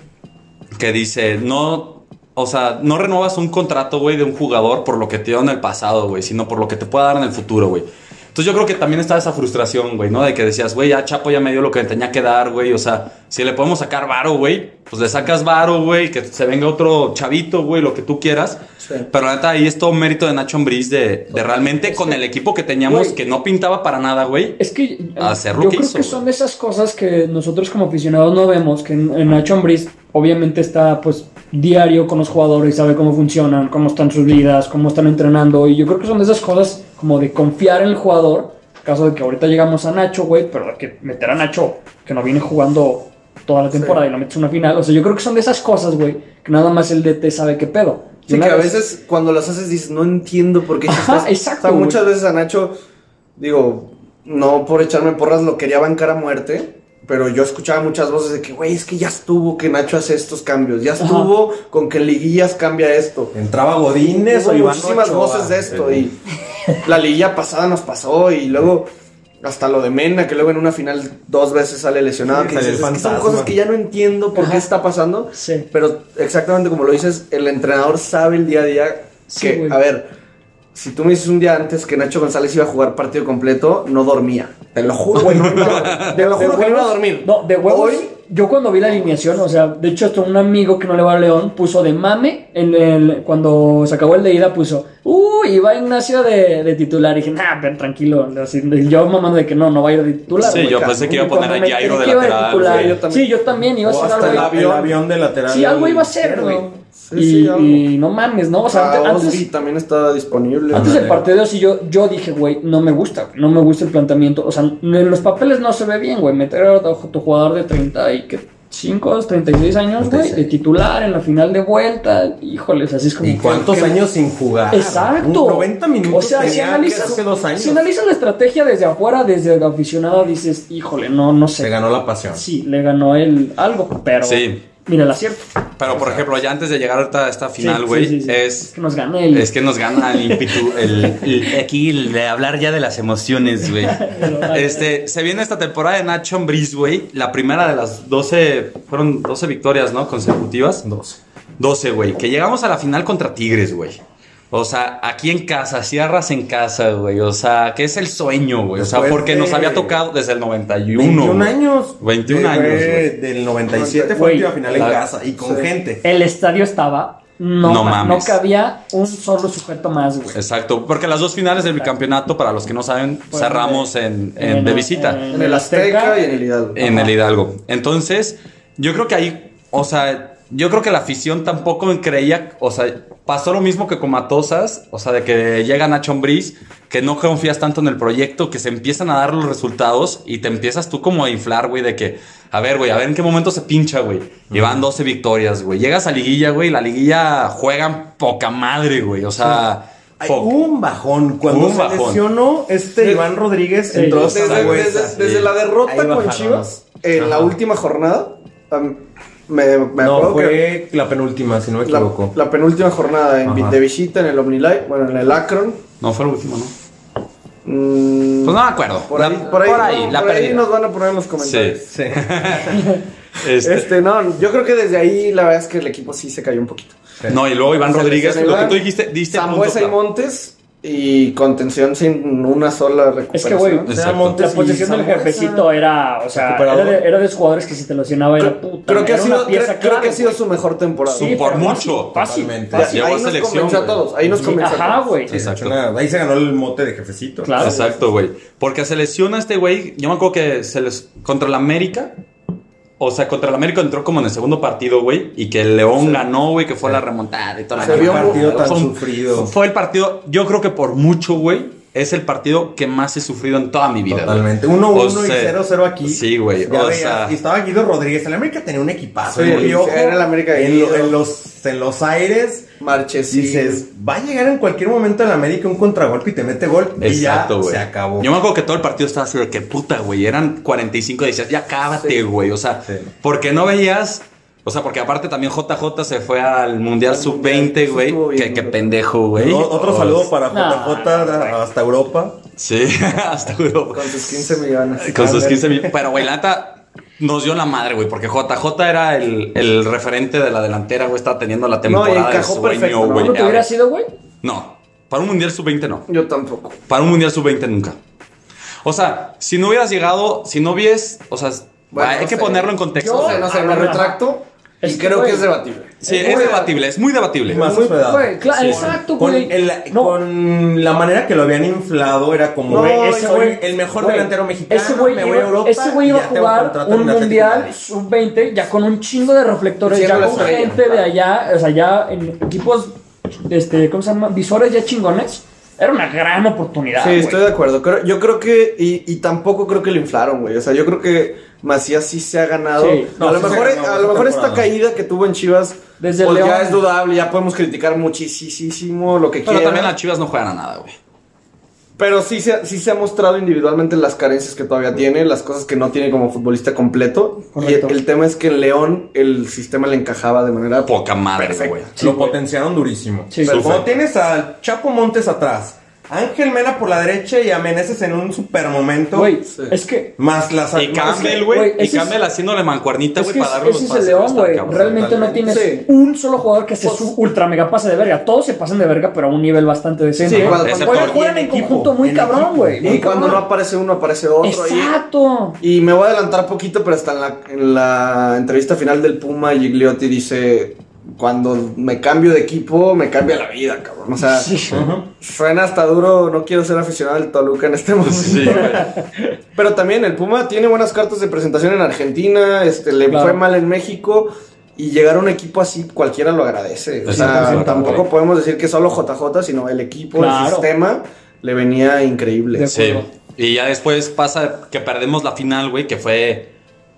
Que dice: No. O sea, no renuevas un contrato, güey, de un jugador por lo que te dio en el pasado, güey, sino por lo que te pueda dar en el futuro, güey. Entonces yo creo que también está esa frustración, güey, ¿no? De que decías, güey, ya Chapo ya me dio lo que tenía que dar, güey. O sea, si le podemos sacar varo, güey, pues le sacas varo, güey, que se venga otro chavito, güey, lo que tú quieras. Sí. Pero la neta, ahí es todo mérito de Nacho Ambriz de, de realmente con el equipo que teníamos, Güey. que no pintaba para nada, güey. Es que eh, Hacer yo creo hizo, que güey. son esas cosas que nosotros como aficionados no vemos, que en, en Nacho Ambriz obviamente está pues diario con los jugadores, sabe cómo funcionan, cómo están sus vidas, cómo están entrenando y yo creo que son de esas cosas como de confiar en el jugador, caso de que ahorita llegamos a Nacho, güey, pero que meter a Nacho que no viene jugando toda la temporada y lo metes una final, o sea, yo creo que son de esas cosas, güey, que nada más el DT sabe qué pedo. Sí, que a vez- veces cuando las haces dices, no entiendo por qué Ajá, estás-". exacto, O sea, muchas veces a Nacho, digo, no por echarme porras, lo quería bancar a muerte. Pero yo escuchaba muchas voces de que, güey, es que ya estuvo que Nacho hace estos cambios. Ya estuvo con que en liguillas cambia esto. Entraba Godínez o Iván muchísimas Ochoa. voces de esto. Y la liguilla pasada nos pasó. Y luego hasta lo de Mena, que luego en una final dos veces sale lesionado. Sí, que salió dices, el "Es que son fantasma". cosas que ya no entiendo por Ajá. qué está pasando. Sí. Pero exactamente como lo dices, el entrenador sabe el día a día Sí, que, a ver, si tú me dices un día antes que Nacho González iba a jugar partido completo, no dormía. Te lo juro, güey. Te lo De juro que no iba a dormir. No, de huevos. Hoy, Yo cuando vi la alineación, o sea, de hecho, hasta un amigo que no le va a León puso de mame. En el, cuando se acabó el de ida, puso, uh, iba Ignacio de, de titular. Y dije, nah, pero tranquilo. Así, yo mamando de que no, no va a ir de titular. Sí, yo pensé que iba a poner a Jairo de lateral, titular, yo. Sí, yo también iba a O ser hasta algo. el, iba- el avión de lateral. Sí, algo iba a ser, güey. Sí, y, sí, algo. y no mames, ¿no? O sea, ah, antes, Osby también estaba disponible. antes del partido sí yo, yo dije, güey, no me gusta, no me gusta el planteamiento. O sea, en los papeles no se ve bien, güey. Meter a tu jugador de 30 y que 5, 36 años, güey, de 36. titular en la final de vuelta. Híjoles, así es como. ¿Y cuántos que- años sin jugar? Exacto. Un 90 minutos O sea, si analizas, hace dos años. si analizas la estrategia desde afuera, desde el aficionado, dices, híjole, no, no sé. Se ganó la pasión. Sí, le ganó él algo, pero. Sí. Mira el acierto. Pero, por ejemplo, ya antes de llegar ahorita a esta final, güey, sí, sí, sí. es... que nos gana el. Es que nos gana el ímpetu, el, el- aquí el de hablar ya de las emociones, güey. Este, se viene esta temporada de Nacho Ambriz, güey. La primera de las 12, fueron 12 victorias, ¿no? Consecutivas. 12. 12, güey. Que llegamos a la final contra Tigres, güey. O sea, aquí en casa, sierras en casa, güey. O sea, que es el sueño, güey. O sea, Después porque de- nos había tocado desde el 91. 21 güey. años. 21 De- años, fue güey. Del 97 fue Güey, la última final en la- casa y con sí. gente. El estadio estaba. No, No ma- no mames. cabía un solo sujeto más, güey. Exacto, porque las dos finales del bicampeonato, para los que no saben, cerramos de- en, en- de visita. en- En el Azteca y en el Hidalgo. en el Hidalgo. Entonces, yo creo que ahí, o sea, yo creo que la afición tampoco creía, o sea, pasó lo mismo que con Matosas, o sea, de que llega Nacho Ambriz, que no confías tanto en el proyecto, que se empiezan a dar los resultados y te empiezas tú como a inflar, güey, de que, a ver, güey, a ver en qué momento se pincha, güey. Y van 12 victorias, güey. Llegas a liguilla, güey, la liguilla juegan poca madre, güey, o sea... Ay, hubo un bajón. Cuando un se bajón. lesionó este Sí. Iván Rodríguez, Sí. entró Desde- Desde, desde- la derrota Ahí con bajaron. Chivas, en la última jornada, am, me, me No, acuerdo que fue la penúltima, si no me la, equivoco. la penúltima jornada en, de visita en el OmniLife, bueno, en el Akron. No fue el último, ¿no? mm, Pues no me acuerdo. por La- ahí, por ahí, no, la por ahí nos van a poner en los comentarios. Sí. Sí. Este, Este, no, yo creo que desde ahí la verdad es que el equipo sí se cayó un poquito. No, y luego Iván Rodríguez, lo que tú dijiste, diste punto Zambuesa y. Montes y contención sin una sola Es recuperación. que, güey, O sea, la posición del jefecito era, o sea, era de, era de esos jugadores que si te lesionaba era creo, puta. creo que ha sido, creo, que ha sido su mejor temporada. Sí, por mucho. Fácil, Totalmente. fácil. Ahí a nos selección, convenció a güey. todos. Ahí nos Sí, convenció a Ajá, todos. güey. Exacto. ahí se ganó el mote de jefecito. Claro. Exacto, güey. Porque se lesiona este güey. Yo me acuerdo que se les. Contra el América. O sea, contra el América entró como en el segundo partido, güey. Y que el León ganó, güey. Que fue la remontada y toda la Se Qué vio mierda. partido tan Fue un- sufrido. Fue el partido, yo creo que por mucho, güey. Es el partido que más he sufrido en toda mi vida. Totalmente. 1-1 O y sea, 0-0 aquí. Sí, güey. Ya O veías, sea, y estaba Guido Rodríguez. El América tenía un equipazo. Sí, y ojo, era el América de en, lo- Guido. en los, en los aires. Marches. y- Dices, va a llegar en cualquier momento el América un contragolpe y te mete gol. y Exacto, ya güey. se acabó. Yo me acuerdo que todo el partido estaba así de que puta, güey. Eran 45 y decías, ya cábate, güey. O sea, Sí. porque no veías. O sea, porque aparte también JJ se fue al Mundial Al Sub-20, Mundial, sí güey. Qué, pendejo, güey. Otro Oh, saludo para No, JJ hasta Europa. Sí, hasta Europa. Con sus 15 millones. Con sus A ver. 15 mil. Pero, güey, la neta nos dio la madre, güey. Porque JJ era el, el referente de la delantera, güey. Estaba teniendo la temporada de sueño, perfecto, ¿no? güey. ¿Cómo te hubiera sido, güey? No, para un Mundial Sub-20 no. Yo tampoco. Para un Mundial Sub-20 nunca. O sea, si no hubieras llegado, si no vies, o sea, Bueno, hay no que sé. ponerlo en contexto. No sé, no sé, me retracto. Es y que, creo güey, que es debatible. Sí, Es debatible, es muy debatible. Más Muy- güey, claro, Sí. exacto, Con, güey. el- No. con la manera que lo habían inflado, era como, No, güey, ese güey- el mejor güey, delantero mexicano. Ese güey me voy iba, a Europa. ese güey y iba a ya tengo jugar un mundial Madrid. sub-20 ya con un chingo de reflectores, Siendo ya con gente de allá, o sea, ya en equipos, este, ¿cómo se llama? Visores ya chingones. Era una gran oportunidad. Sí, estoy de acuerdo. Yo creo que, y, y tampoco creo que lo inflaron, güey. O sea, yo creo que Macías sí se ha ganado. Sí. No, a lo sí mejor, ganó a esta lo mejor esta temporada. caída que tuvo en Chivas, Desde pues León. ya es dudable, ya podemos criticar muchísimo lo que Pero quieran. también las chivas no juegan a nada, güey. Pero sí se, sí se ha mostrado individualmente las carencias que todavía tiene, las cosas que no tiene como futbolista completo. Correcto. Y el, tema es que en León el sistema le encajaba de manera Poca madre, güey. lo potenciaron durísimo. Sí, Pero cuando tienes al Chapo Montes atrás, Ángel Mena por la derecha y Ameneces en un super momento. Güey, Sí. es que Más las Y Campbell, güey. Y es- Campbell haciéndole mancuernita, Es güey, para es- darle los ese es pases. está güey. Realmente no tienes Sí. un solo jugador que se su ultra mega pase de verga. Todos se pasan de verga, pero a un nivel bastante decente. Sí, cuando- Excepto Oigan, el- juegan en conjunto muy en cabrón, güey. Y cuando no aparece uno, aparece otro. Exacto. Y me voy a adelantar poquito, pero hasta en la, en la entrevista final del Puma, Gigliotti dice, cuando me cambio de equipo, me cambia la vida, cabrón. O sea, Sí. suena hasta duro, no quiero ser aficionado al Toluca en este momento. Sí. Pero también el Puma tiene buenas cartas de presentación en Argentina, este, le Claro. fue mal en México. Y llegar a un equipo así, cualquiera lo agradece. O sea, 100%, tampoco podemos decir que solo JJ, sino el equipo, Claro. el sistema, le venía increíble. Sí. Y ya después pasa que perdemos la final, güey, que fue.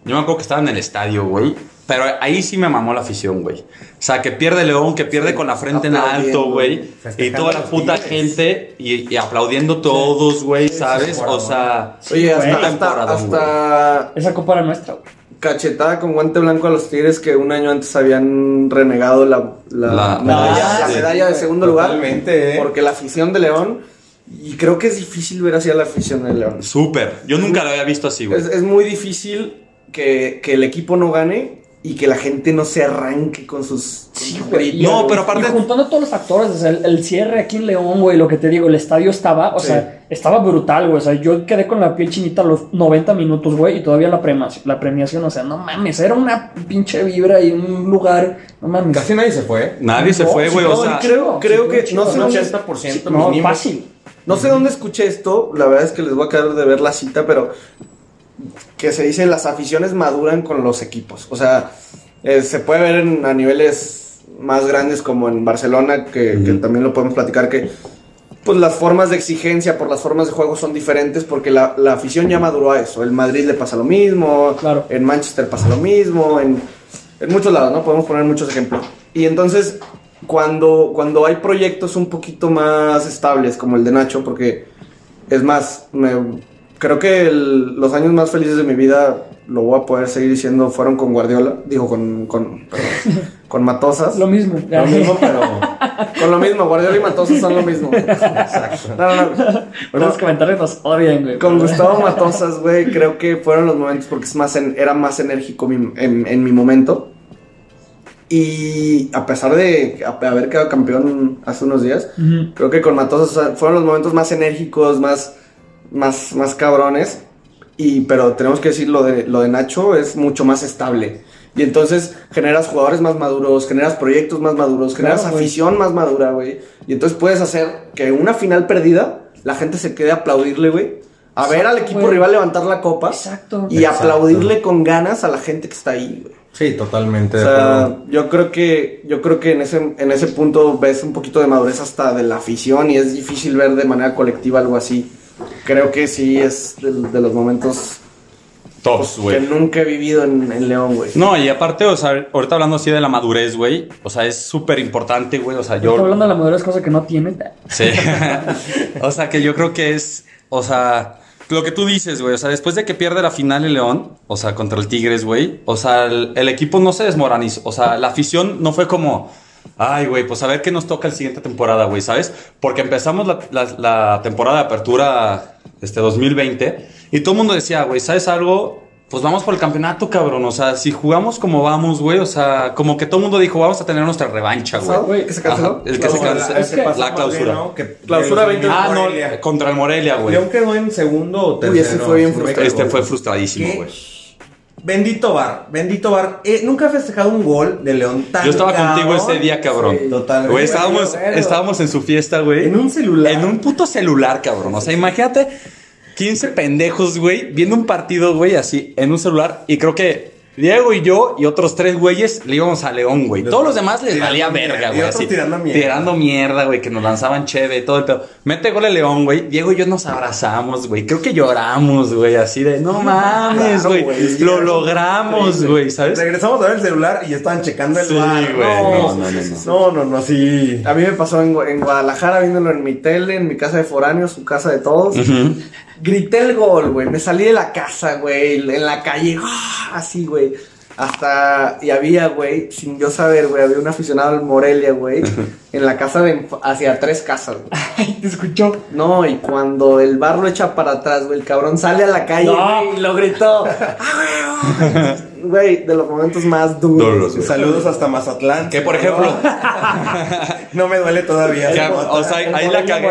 Yo me acuerdo que estaba en el estadio, güey. Pero ahí sí me mamó la afición, güey. O sea, que pierde León, que pierde con la frente en alto, güey. Y toda la puta gente y, y aplaudiendo todos, güey, ¿sabes? O sea. Oye, hasta, hasta, Esa copa era nuestra, güey. cachetada con guante blanco a los Tigres que un año antes habían renegado la, la, La- medalla, Ah, la sí. medalla de segundo lugar. Totalmente, eh. Porque la afición de León, y creo que es difícil ver así a la afición de León. Súper. Yo nunca lo había visto así, güey. Es, es muy difícil que, que el equipo no gane y que la gente no se arranque con sus, sus güey. No, pero aparte- Y juntando todos los factores, o sea, el, el cierre aquí en León, güey, lo que te digo, el estadio estaba, o Sí. sea, estaba brutal, güey. O sea, yo quedé con la piel chinita los 90 minutos, güey, y todavía la premiación, la premiación, o sea, no mames, era una pinche vibra y un lugar, no mames. Casi nadie se fue. Nadie se No, fue, sí, güey. O no, sea, creo- creo que- chido, no sé Un dónde- 80% No, mínimo. fácil. No sé dónde escuché esto, la verdad es que les voy a quedar de ver la cita, pero que se dice las aficiones maduran con los equipos. O sea, eh, se puede ver en- a niveles más grandes como en Barcelona, que, que también lo podemos platicar, que pues las formas de exigencia por las formas de juego son diferentes porque la, la afición ya maduró a eso. En Madrid le pasa lo mismo, Claro. en Manchester pasa lo mismo, en, en muchos lados, ¿no? Podemos poner muchos ejemplos. Y entonces, cuando, cuando hay proyectos un poquito más estables, como el de Nacho, porque es más, me- creo que el- los años más felices de mi vida, lo voy a poder seguir diciendo, fueron con Guardiola, digo, con, con, perdón, con Matosas. Lo mismo. Lo mismo, pero con lo mismo, Guardiola y Matosas son lo mismo. Exacto. No, no, no. Los comentarios nos odian, güey. Con Gustavo Matosas, güey, creo que fueron los momentos porque es más en- era más enérgico mi- en, en mi momento. Y a pesar de haber quedado campeón hace unos días, creo que con Matosas fueron los momentos más enérgicos, más, más, más cabrones. Y, pero tenemos que decir, lo de, lo de Nacho es mucho más estable. Y entonces generas jugadores más maduros, generas proyectos más maduros, generas Claro, afición más madura, güey. Y entonces puedes hacer que una final perdida, la gente se quede a aplaudirle, güey. A ver al equipo güey. rival levantar la copa. Exacto. Y Exacto. aplaudirle con ganas a la gente que está ahí, güey. Sí, totalmente. O sea, yo creo que, yo creo que en ese, en ese punto ves un poquito de madurez hasta de la afición y es difícil ver de manera colectiva algo así. Creo que sí es de, de los momentos Tops, que güey. nunca he vivido en, en León, güey. No, y aparte, o sea, ahorita hablando así de la madurez, güey. O sea, es súper importante, güey. O sea, Yo... yo. hablando de la madurez, cosa que no tiene. Sí. o sea, que yo creo que es, o sea, lo que tú dices, güey. O sea, después de que pierde la final el León, o sea, contra el Tigres, güey. O sea, el, el equipo no se desmoranizó. O sea, la afición no fue como, ay, güey, pues a ver qué nos toca el siguiente temporada, güey, ¿sabes? Porque empezamos la, la- la temporada de apertura, este, 2020, y todo el mundo decía, güey, ¿sabes algo? Pues vamos por el campeonato, cabrón. O sea, si jugamos como vamos, güey. O sea, como que todo el mundo dijo, vamos a tener nuestra revancha, güey. ¿Sabes? ¿Que se canceló? Ajá, el que se la- canceló. el que La clausura. bien, ¿no? Que- Clausura que 20. los- Ah, no, contra el Morelia, güey. León quedó en segundo o Uy, tercero. ese fue bien. Este fue frustradísimo, güey. Bendito Bar, bendito Bar. Eh, nunca he festejado un gol de León tan Yo estaba cabrón. contigo ese día, cabrón. Sí, totalmente. Güey, estábamos, estábamos en su fiesta, güey. En un celular. En un puto celular, cabrón. O sea, imagínate 15 pendejos, güey, viendo un partido, güey, así, en un celular. Y creo que Diego y yo y otros tres güeyes le íbamos a León, güey. Todos los demás les valía verga, Y güey. otros así. tirando mierda. Tirando mierda, güey, que nos lanzaban cheve, todo el pedo. Mete gol el León, güey. Diego y yo nos abrazamos, güey. Creo que lloramos, güey, así de, no mames, Claro, güey. güey. Lo logramos, güey, ¿sabes? Regresamos a ver el celular y estaban checando el Sí, bar. güey. No, No, no, no, no. no, no, no, sí. A mí me pasó en, Gua- en Guadalajara viéndolo en mi tele, en mi casa de foráneos, su casa de todos. Ujú. Grité el gol, güey. Me salí de la casa, güey. En la calle, ¡ah! así, güey. Hasta, y había, güey, sin yo saber, güey, había un aficionado al Morelia, güey, en la casa de, hacia tres casas, güey. Ay, te escuchó. No, y cuando el bar lo echa para atrás, güey, el cabrón sale a la calle, No. y lo gritó. ¡Ah, güey! Güey, de los momentos más duros. Saludos hasta Mazatlán. Que por ejemplo, No me duele todavía. Ya, o sea, ahí, ahí la cagué.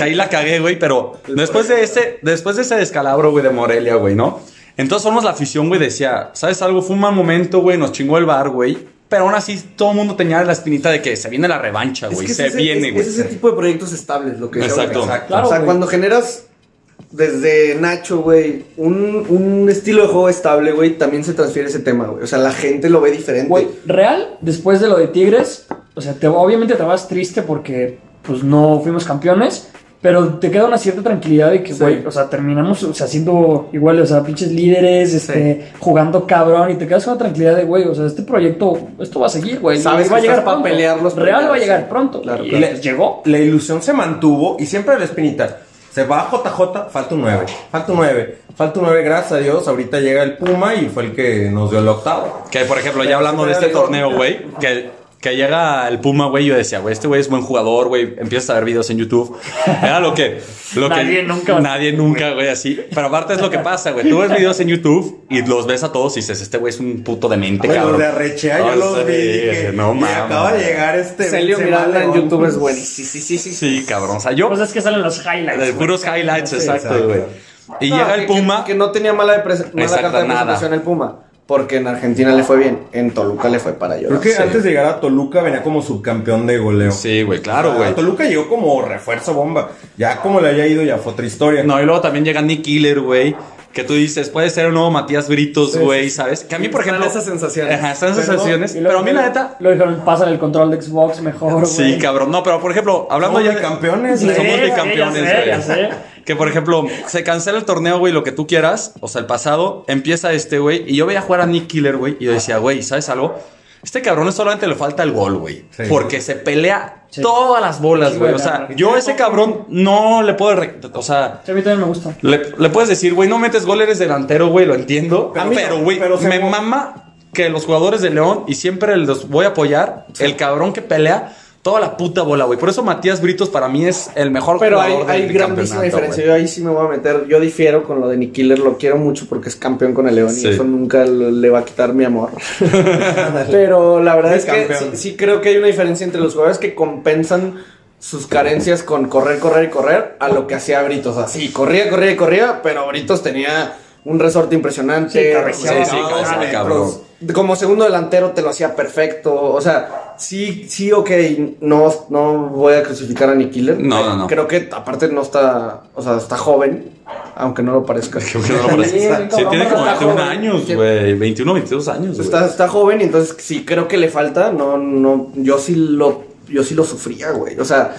ahí la cagué, güey, pero después de ese, después de ese descalabro, güey, de Morelia, güey, ¿no? Entonces somos la afición, güey, decía, ¿sabes algo? Fue un mal momento, güey, nos chingó el bar, güey. Pero aún así, todo el mundo tenía la espinita de que se viene la revancha, Es güey. que se ese- viene, güey. Es ese tipo de proyectos estables, lo que Exacto. Claro, o sea, güey. cuando generas desde Nacho, güey, un, un estilo de juego estable, güey, también se transfiere ese tema, güey. O sea, la gente lo ve diferente. Güey, real, después de lo de Tigres, o sea, te, obviamente te vas triste porque pues no fuimos campeones, pero te queda una cierta tranquilidad de que, Sí. güey, o sea, terminamos, o sea, siendo igual, o sea, pinches líderes, este, jugando cabrón, y te quedas con la tranquilidad de, güey, o sea, este proyecto, esto va a seguir, güey. Sabes va a llegar estás pa' pronto. pelear los Real va a llegar sí. pronto. Claro, y claro. les llegó. La ilusión se mantuvo y siempre la espinita. Se va JJ, falta un 9. Falta un 9. Falta un 9, gracias a Dios. Ahorita llega el Puma y fue el que nos dio el octavo. Que por ejemplo, ya hablando de este torneo, güey, que, que llega el Puma, güey, yo decía, güey, este güey es buen jugador, güey, empiezas a ver videos en YouTube. Era lo que. Lo Nadie que, nunca. Nadie nunca, güey, así. Pero aparte es lo que pasa, güey. Tú ves videos en YouTube y los ves a todos y dices, este güey es un puto demente, Bueno, cabrón. de arrechea yo No, los sí, vi. dije, no mames. acaba de llegar este. Celio Miranda en. YouTube es buenísimo. Sí, sí, sí, sí. Sí, cabrón. O sea, yo. Pues es que salen los highlights. De güey. puros highlights, exacto, exacto. güey. Y No, llega el Puma. Que, que no tenía mala, mala Exacto, carta de presentación el Puma. Porque en Argentina le fue bien. En Toluca le fue para Creo llorar. que Sí. antes de llegar a Toluca venía como subcampeón de goleo. Sí, güey, claro, Ah, güey. Toluca llegó como refuerzo bomba. Ya como le haya ido, ya fue otra historia. No, y luego también llega Nick Killer, güey. Que tú dices, puede ser un nuevo Matías Britos, güey, ¿sabes? Que a mí, por Están ejemplo. esas sensaciones. Ajá, esas Pero- sensaciones. Pero a mí, la neta. Lo dijeron, pasan el control de Xbox mejor, güey. Sí, cabrón. No, pero por ejemplo, hablando Somos ya de bicampeones, Sí, Somos bicampeones, güey. Que por ejemplo, se cancela el torneo, güey, lo que tú quieras. O sea, el pasado empieza este, güey. Y yo veía jugar a Nick Killer, güey. Y yo decía, güey, ¿sabes algo? Este cabrón solamente le falta el gol, güey. Sí. Porque se pelea Sí. todas las bolas, Sí, güey. O sea, yo a ese cabrón no le puedo. re- O sea, Sí, a mí también me gusta. le, le puedes decir, güey, no metes gol, eres delantero, güey, lo entiendo. Pero, güey, pero me mama que los jugadores de León, y siempre los voy a apoyar, el cabrón que pelea toda la puta bola, güey. Por eso Matías Britos para mí es el mejor Pero hay, jugador hay del grandísima diferencia. Yo ahí sí me voy a meter. Yo difiero con lo de Nick Killer. Lo quiero mucho porque es campeón con el León Sí. y eso nunca le le va a quitar mi amor. Pero la verdad Es es, que sí, sí creo que hay una diferencia entre los jugadores que compensan sus carencias con correr, correr y correr a lo que hacía Britos. O sea, sí, corría, corría y corría, pero Britos tenía un resorte impresionante. Sí, cabeceaba, Sí, sí, cabrón. Como segundo delantero te lo hacía perfecto. O sea, sí, sí, ok, no, no voy a crucificar a Nick Killer. No, no, no. Creo que aparte no está, o sea, está joven, aunque no lo parezca. Creo que no lo parece. Sí, cabrón, tiene como está 21 joven. años, güey. 21, 22 años. Está, está joven y entonces sí creo que le falta. No, no, yo sí lo, yo sí lo sufría, güey. O sea,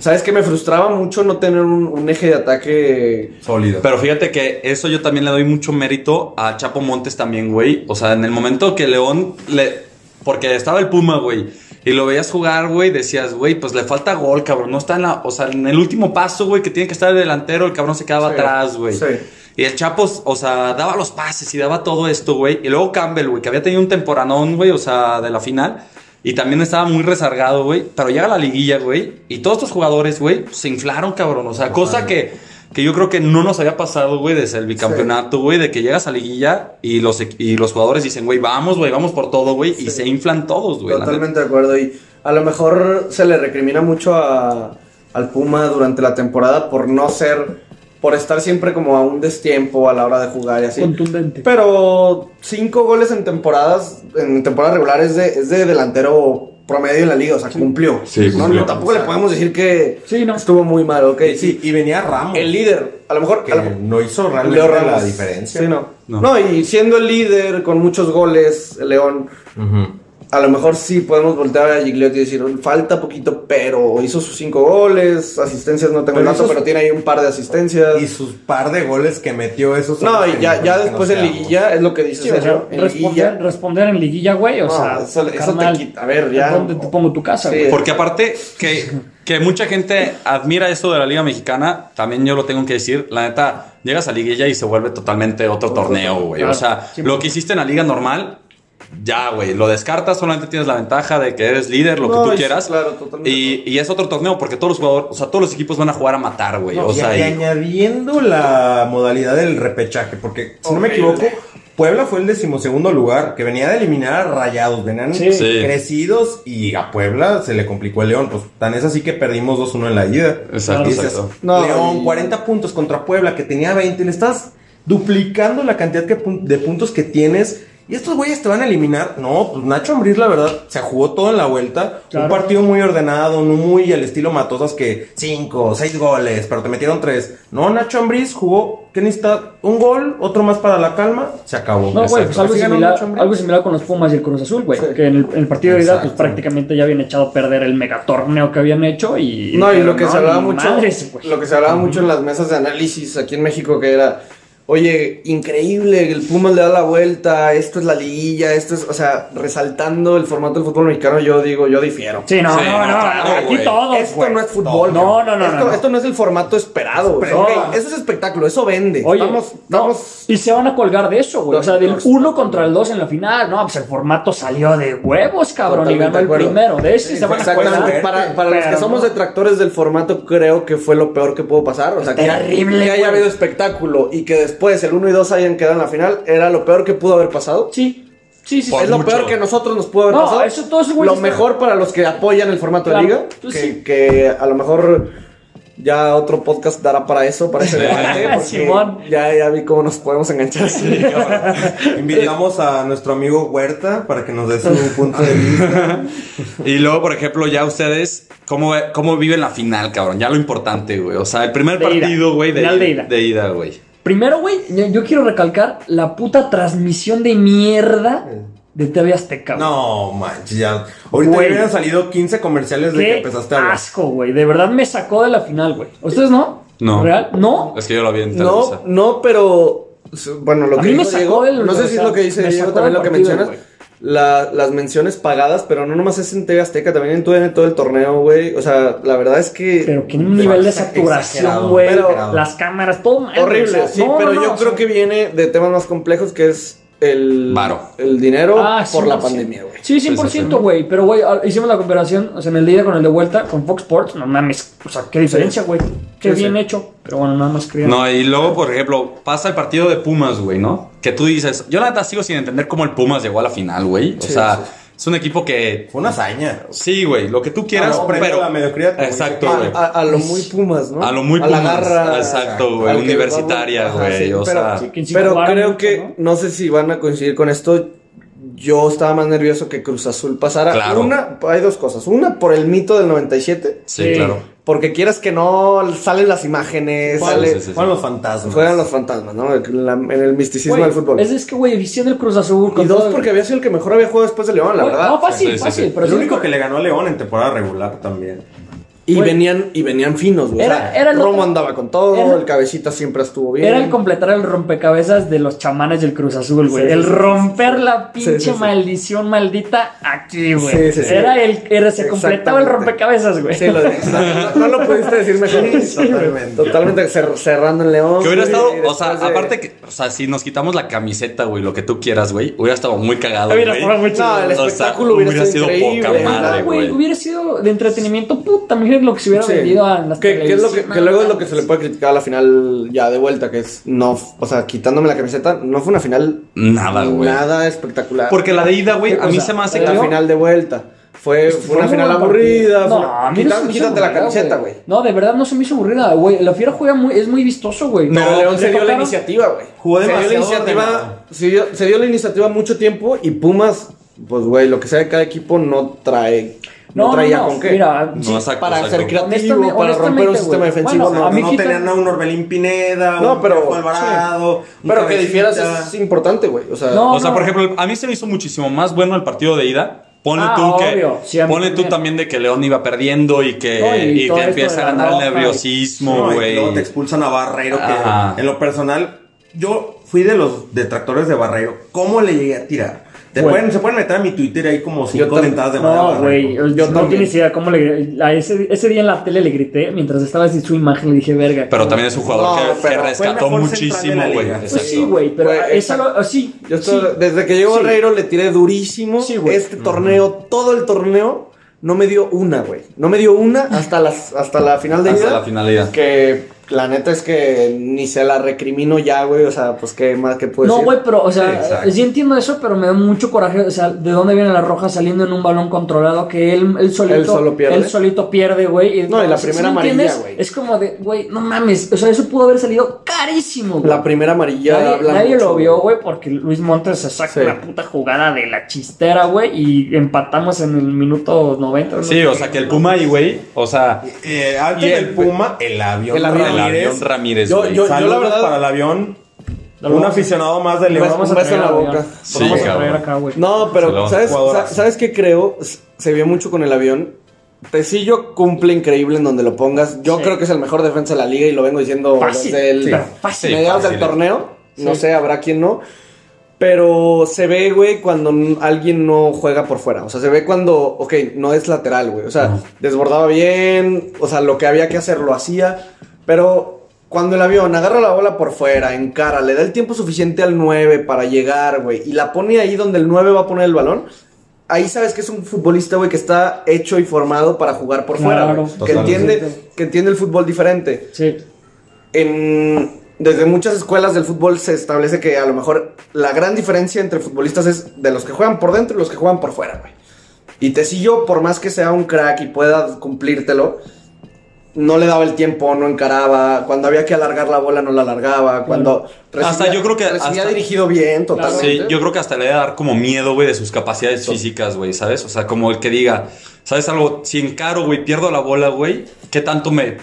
¿Sabes que Me frustraba mucho no tener un, un eje de ataque Sólido. Pero fíjate que eso yo también le doy mucho mérito a Chapo Montes también, güey. O sea, en el momento que León le. Porque estaba el Puma, güey. Y lo veías jugar, güey. Decías, güey, pues le falta gol, cabrón. No está en la. O sea, en el último paso, güey, que tiene que estar el delantero, el cabrón se quedaba Sí, atrás, güey. sí. Y el Chapo, o sea, daba los pases y daba todo esto, güey. Y luego Campbell, güey, que había tenido un temporanón, güey, o sea, de la final. Y también estaba muy rezargado, güey. Pero llega la liguilla, güey. Y todos estos jugadores, güey, se inflaron, cabrón. O sea, cosa que, que yo creo que no nos había pasado, güey, desde el bicampeonato, güey. De que llegas a liguilla y los, y los jugadores dicen, güey, vamos, güey, vamos por todo, güey. Y se inflan todos, güey. Totalmente de acuerdo. Y a lo mejor se le recrimina mucho a, al Puma durante la temporada por no ser, por estar siempre como a un destiempo a la hora de jugar y así. Contundente. Pero cinco goles en temporadas, en temporada regular es de, es de delantero promedio en la liga, o sea, cumplió. Sí, No, cumplió. no, tampoco le podemos decir que Sí, no. estuvo muy mal, ok. Y, sí. y venía Ramos. El líder, a lo mejor... que a lo- no hizo realmente Leo la diferencia. Sí, no. No. no. y siendo el líder con muchos goles, el León, Ujú. A lo mejor sí podemos voltear a Gigliotti y decir, falta poquito, pero hizo sus cinco goles, asistencias no tengo el Pero dato, pero tiene ahí un par de asistencias. Y sus par de goles que metió esos. No, y ya, ya después no en liguilla es lo que dice Sí, o sea, Sergio, en responder, liguilla. responder en liguilla, güey. O No, sea, eso- eso te quita- a ver, ya. ¿Dónde te pongo tu casa, Sí. güey? Porque aparte que, que mucha gente admira esto de la Liga Mexicana, también yo lo tengo que decir, la neta, llegas a liguilla y se vuelve totalmente otro torneo, güey. O sea, lo que hiciste en la liga normal, ya, güey, lo descartas, solamente tienes la ventaja de que eres líder, lo No, que tú es- quieras. claro, totalmente. Y, y es otro torneo porque todos los jugadores, o sea, todos los equipos van a jugar a matar, güey. No, o y- sea, y, y- añadiendo la modalidad del repechaje, porque si no me equivoco, Puebla fue el decimosegundo lugar, que venía de eliminar a Rayados, venían Sí. Sí. crecidos y a Puebla se le complicó el León, pues tan es así que perdimos 2-1 en la ida. Exacto, Y dices, exacto. No, León, y- 40 puntos contra Puebla, que tenía 20, le estás duplicando la cantidad que de puntos que tienes. Y estos güeyes te van a eliminar. No, pues Nacho Ambriz, la verdad, se jugó todo en la vuelta. Claro. Un partido muy ordenado, no muy al estilo Matosas que 5, 6 goles, pero te metieron 3. No, Nacho Ambriz jugó, ¿qué necesita? Un gol, otro más para la calma, se acabó. No, güey, pues algo similar, algo similar con los Pumas y el Cruz Azul, güey. Sí. Que en el, en el partido de ida, pues prácticamente ya habían echado a perder el megatorneo que habían hecho y. No, y lo que se hablaba mucho, madres, lo que se hablaba mucho en las mesas de análisis aquí en México que era, oye, increíble, el Pumas le da la vuelta, esto es la liguilla, esto es, o sea, resaltando el formato del fútbol mexicano, yo digo, yo difiero. Sí, no, Sí, no, no, no, claro, aquí todos, Esto no es fútbol. No, no, no, esto, no, no. esto no es el formato esperado. Pero, Ok, no. eso es espectáculo, eso vende. Oye, estamos, no, estamos- y se van a colgar de eso, güey. O Dos- sea, del dos- 1 contra el 2 en la final. No, pues el formato salió de huevos, cabrón. y ganó el primero. De ese se van a Exactamente. colgar. Para, para los que somos no. detractores del formato, creo que fue lo peor que pudo pasar. O sea, que, Terrible, que haya habido espectáculo y que después el 1 y 2 hayan quedado en la final, era lo peor que pudo haber pasado. Sí, sí, sí. Por sí. es lo mucho. peor que nosotros nos pudo haber No, pasado. eso todo eso, güey, Lo está- mejor para los que apoyan el formato Claro, de liga, pues que, sí. que a lo mejor ya otro podcast dará para eso, para ese debate. porque Simón. Ya, ya vi cómo nos podemos enganchar así. Invitamos a nuestro amigo Huerta para que nos dé su punto de vista. Y luego, por ejemplo, ya ustedes, ¿cómo, cómo viven la final, cabrón? Ya lo importante, güey. O sea, el primer De ida. partido, güey, de, Final de ida. de ida, güey. Primero, güey, yo, yo quiero recalcar la puta transmisión de mierda de TV Azteca. güey. No, manches, ya. Ahorita Güey. hubieran salido 15 comerciales de que Qué empezaste a hablar. asco, güey. De verdad me sacó de la final, güey. ¿Ustedes no? No. ¿Real? ¿No? Es que yo lo vi en No, no, pero bueno, lo A que mí me dijo sacó Diego, del- no sé si es lo que dice Diego también lo que mencionas. güey. La- las menciones pagadas, pero no nomás es en TV Azteca, también en TUDN todo el torneo, güey. O sea, la verdad es que Pero un nivel de saturación, güey. Las cámaras, todo mal, horrible, o sea, sí, no, pero no, yo no, creo o sea, que viene de temas más complejos que es el Varo. el dinero Ah, por la 100%. pandemia, güey. Sí, Sí, sí, 100%, güey. Pero, güey, ah, hicimos la comparación, o sea, en el día con el de vuelta, con Fox Sports. No mames, o sea, qué diferencia, güey. Qué Sí, bien sí. hecho. Pero bueno, nada más quería. No, y luego, por ejemplo, pasa el partido de Pumas, güey, ¿no? Que tú dices, yo la neta sigo sin entender cómo el Pumas llegó a la final, güey. O Sí, sea, sí. es un equipo que. Fue una hazaña. Sí, güey, lo que tú quieras, Ah, pero. a la mediocridad, Exacto, güey. A, a- a lo muy Pumas, ¿no? A lo muy A la Pumas. garra. Exacto, güey. Universitaria, güey. sí, o pero- sea. Pero creo mucho, que, ¿no? ¿no? sé si van a coincidir con esto. Yo estaba más nervioso que Cruz Azul pasara. Claro. Una, hay dos cosas. Una, por el mito del 97. Sí, Sí. claro. Porque quieras que no, salen las imágenes, Juegan, sale, sí, sí, sí. juegan los fantasmas. juegan los fantasmas, ¿no? En, la- en el misticismo del fútbol. Es, es que, güey, visión del Cruz Azul. y dos, porque había sido el que mejor había jugado después de León, la verdad. No, fácil, Sí, sí, fácil. sí. Pero el sí, único que le ganó a León en temporada regular también. Y Güey. venían, y venían finos, güey. Era- o sea, era el Romo otro- andaba con todo, era- el cabecita siempre estuvo bien. Era el completar el rompecabezas de los chamanes del Cruz Azul, güey. Sí, el sí, romper la pinche sí, sí. maldición maldita aquí, güey. Sí, sí, sí. Era el, era, se completaba el rompecabezas, güey. Sí, lo no, no lo pudiste decir mejor. Totalmente. Totalmente cer- cerrando en León. Que hubiera estado, o sea, de- aparte que, o sea, si nos quitamos la camiseta, güey, lo que tú quieras, güey, hubiera estado muy cagado, Hubiera güey. No, el O sea, espectáculo hubiera, hubiera sido sido poca madre, Ah, güey, hubiera sido de entretenimiento, puta, lo que se hubiera Sí. vendido a las Que, que es lo que, luego es lo que se le puede criticar a la final ya de vuelta, que es no, o sea, quitándome la camiseta, no fue una final Nada, güey. nada espectacular. Porque la de ida, güey, ¿Qué a mí se me hace la final de vuelta fue, fue Fue una final aburrida. No, a mí no quítate la camiseta, güey. No, de verdad no se me hizo aburrida, güey. La Fiera juega muy, es muy vistoso, güey. Pero No, León le se dio la iniciativa, güey. Jugó se dio la iniciativa, se dio, se dio la iniciativa mucho tiempo y Pumas, pues güey, lo que sea de cada equipo no trae, no, No, traía no, no, con qué. Mira, No, sí, exacto, para exacto. ser creativo, Honestamente- para romper un sistema güey. defensivo, Bueno, no. a mí no tenían a un Orbelín Pineda, No, un pero- Alvarado, Pero que difieras es importante, güey. O sea, No, O sea, por ejemplo, a mí se me hizo muchísimo más bueno el partido de ida. Ponle Ah, tú que. obvio. Sí, ponle tú también. de que León iba perdiendo y que, No, y que empieza a ganar el nerviosismo, No, y güey. luego te expulsan a Barreiro, que Ajá. en lo personal, yo fui de los detractores de Barreiro. ¿Cómo le llegué a tirar? Te pueden, se pueden meter a mi Twitter ahí como cinco también. dentadas de madera. No, güey, yo no tienes idea cómo le a ese, ese día en la tele le grité mientras estaba así su imagen le dije, verga. Pero también es un jugador No, que, rescató muchísimo, güey. Pues sí, güey, pero Güey, eso lo, sí, Yo estoy- sí. desde que llegó Sí. Le tiré durísimo. Sí, güey. este torneo, todo el torneo, no me dio una, güey. No me dio una hasta, las, hasta la final de Hasta ida. la finalidad. Que la neta es que ni se la recrimino ya, güey. O sea, pues qué más que puedo No, decir. güey, pero, o sea, Exacto. sí entiendo eso, pero me da mucho coraje, o sea, de dónde viene la roja saliendo en un balón controlado que él, él solito, Él solo pierde. él solito pierde, güey. No, y la ¿sí primera me amarilla, güey. Es como de, güey, no mames, o sea, eso pudo haber salido carísimo, güey. La primera amarilla Nadie, habla nadie mucho, lo vio, güey, porque Luis Montes se saca Sí. la puta jugada de la chistera, güey, y empatamos en el minuto 90. ¿no? Sí, o sea, que el Puma ahí, güey, o sea, Eh, antes Y del el- Puma, el avión. el avión. El Ramírez. avión Ramírez, Yo- la verdad- para el avión. Un aficionado más de León. Vamos a traer la boca. avión. Sí, Lo vamos a cabrón. traer acá, güey. No, pero. ¿sabes, ¿sabes qué creo? Se vio mucho con el avión. Tecillo cumple increíble en donde lo pongas. Yo Sí. creo que es el mejor defensa de la liga y lo vengo diciendo Fácil, desde el fácil. Mediados fácil. del torneo. No sé, habrá quien no. Pero se ve, güey, cuando alguien no juega por fuera. O sea, se ve cuando, ok, no es lateral, güey. O sea, desbordaba bien. O sea, lo que había que hacer lo hacía. Pero cuando el avión agarra la bola por fuera, encara, le da el tiempo suficiente al 9 para llegar, güey. Y la pone ahí donde el 9 va a poner el balón. Ahí sabes que es un futbolista, güey, que está hecho y formado para jugar por fuera, Claro. Que entiende, que entiende el fútbol diferente Sí. en, desde muchas escuelas del fútbol se establece que a lo mejor la gran diferencia entre futbolistas es de los que juegan por dentro y los que juegan por fuera, güey. Y Tecillo, por más que sea un crack y pueda cumplírtelo, no le daba el tiempo, no encaraba. Cuando había que alargar la bola, no la alargaba. Cuando Hasta yo creo que recibía hasta- dirigido bien, totalmente. Sí, yo creo que hasta le debe dar como miedo, güey, de sus capacidades físicas, güey, ¿sabes? O sea, como el que diga, ¿sabes algo? Si encaro, güey, pierdo la bola, güey, ¿qué tanto me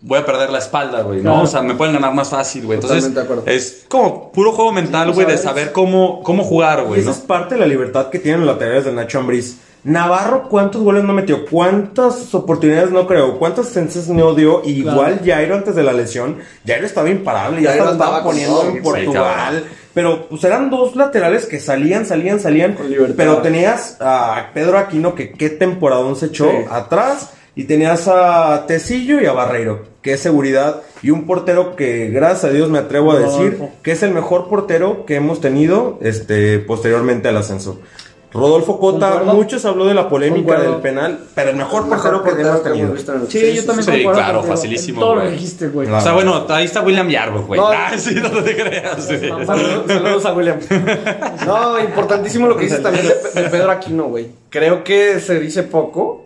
voy a perder la espalda, güey? ¿No? Claro. O sea, me pueden ganar más fácil, güey. Entonces, Totalmente de acuerdo. es como puro juego mental, güey, de saber cómo, cómo jugar, güey, esa ¿no? es parte de la libertad que tienen los laterales de Nacho Ambriz. Navarro, ¿cuántos goles no metió? ¿Cuántas oportunidades no creó? ¿Cuántas senses no dio? Igual Jairo antes de la lesión. Jairo estaba imparable, ya estaba poniendo en sí, Portugal. Pero pues eran dos laterales que salían, salían, salían. Pero tenías a Pedro Aquino, que qué temporadón se echó Sí. atrás. Y tenías a Tecillo y a Barreiro, que es seguridad. Y un portero que, gracias a Dios, me atrevo a decir que es el mejor portero que hemos tenido este, posteriormente al ascenso. Rodolfo Cota, Concuerdo. muchos habló de la polémica Concuerdo. del penal, pero el mejor mejor portero que portero hemos que hemos tenido. el- Sí, yo también sí, claro, contigo. facilísimo, todo lo dijiste, güey. Claro. O sea, bueno, ahí está William Yarbrough, güey. No. Ah, sí, no te creas. sí. Saludos, saludos a William. No, importantísimo lo que dices también de, de Pedro Aquino, güey. Creo que se dice poco,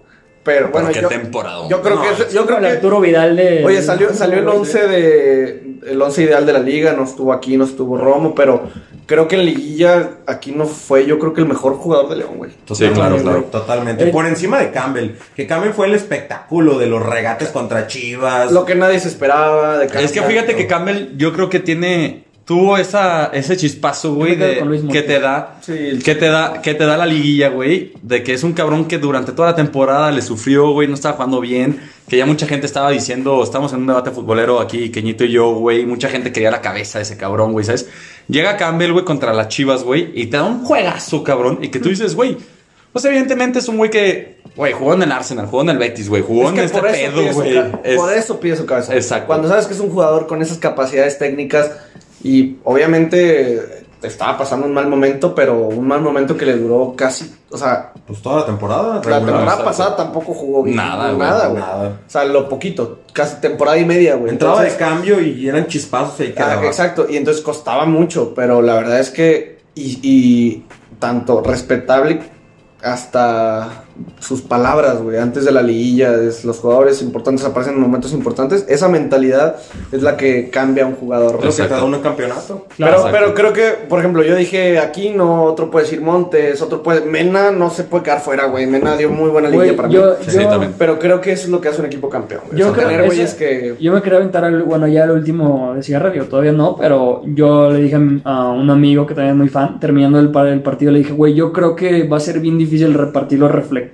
pero bueno, qué yo, temporada. yo creo No, que yo creo que Arturo Vidal de. Oye, salió, salió el 11 de el 11 ideal de la liga, no estuvo aquí, no estuvo Romo, pero creo que en liguilla aquí no fue, yo creo que el mejor jugador de León, güey. Sí, claro, claro. Totalmente. Eh, Por encima de Campbell. Que Campbell fue el espectáculo de los regates contra Chivas. Lo que nadie se esperaba de Es que fíjate que Campbell, yo creo que tiene. Tuvo esa, ese chispazo, güey, de que te da, Sí. que te da, que te da la liguilla, güey, de que es un cabrón que durante toda la temporada le sufrió, güey, no estaba jugando bien, que ya mucha gente estaba diciendo, estamos en un debate futbolero aquí, Queñito y yo, güey, mucha gente quería la cabeza de ese cabrón, güey, ¿sabes? Llega Campbell, güey, contra las Chivas, güey, y te da un juegazo, cabrón, y que tú dices, güey, pues evidentemente es un güey que, güey, jugó en el Arsenal, jugó en el Betis, güey, jugó Es en este por, eso pedo, güey. Es- por eso pide su cabeza. Exacto. Cuando sabes que es un jugador con esas capacidades técnicas y obviamente te estaba pasando un mal momento, pero un mal momento que le duró casi, o sea, Pues toda la temporada. la regular. temporada exacto. pasada tampoco jugó bien. Nada, güey, Nada, güey. nada. O sea, lo poquito, casi temporada y media, güey. Entraba de cambio y eran chispazos y ahí Ah, quedaba. exacto, y entonces costaba mucho, pero la verdad es que, y, y tanto respetable hasta sus palabras, güey, antes de la liguilla, es- los jugadores importantes aparecen en momentos importantes, esa mentalidad es la que cambia a un jugador. Lo que te Exacto. da un campeonato. Claro. Pero, pero creo que, por ejemplo, yo dije aquí no, otro puede decir Montes, otro puede. Mena no se puede quedar fuera, güey. Mena dio muy buena línea Güey, para yo, mí. Sí, yo- también. Pero creo que eso es lo que hace un equipo campeón, güey. Yo creo tener que. Yo me quería aventar, el- bueno, ya el último de cigarro, digo, todavía no, pero yo le dije a un amigo que también es muy fan, terminando el, par- el partido, le dije, güey, yo creo que va a ser bien difícil repartir los reflectores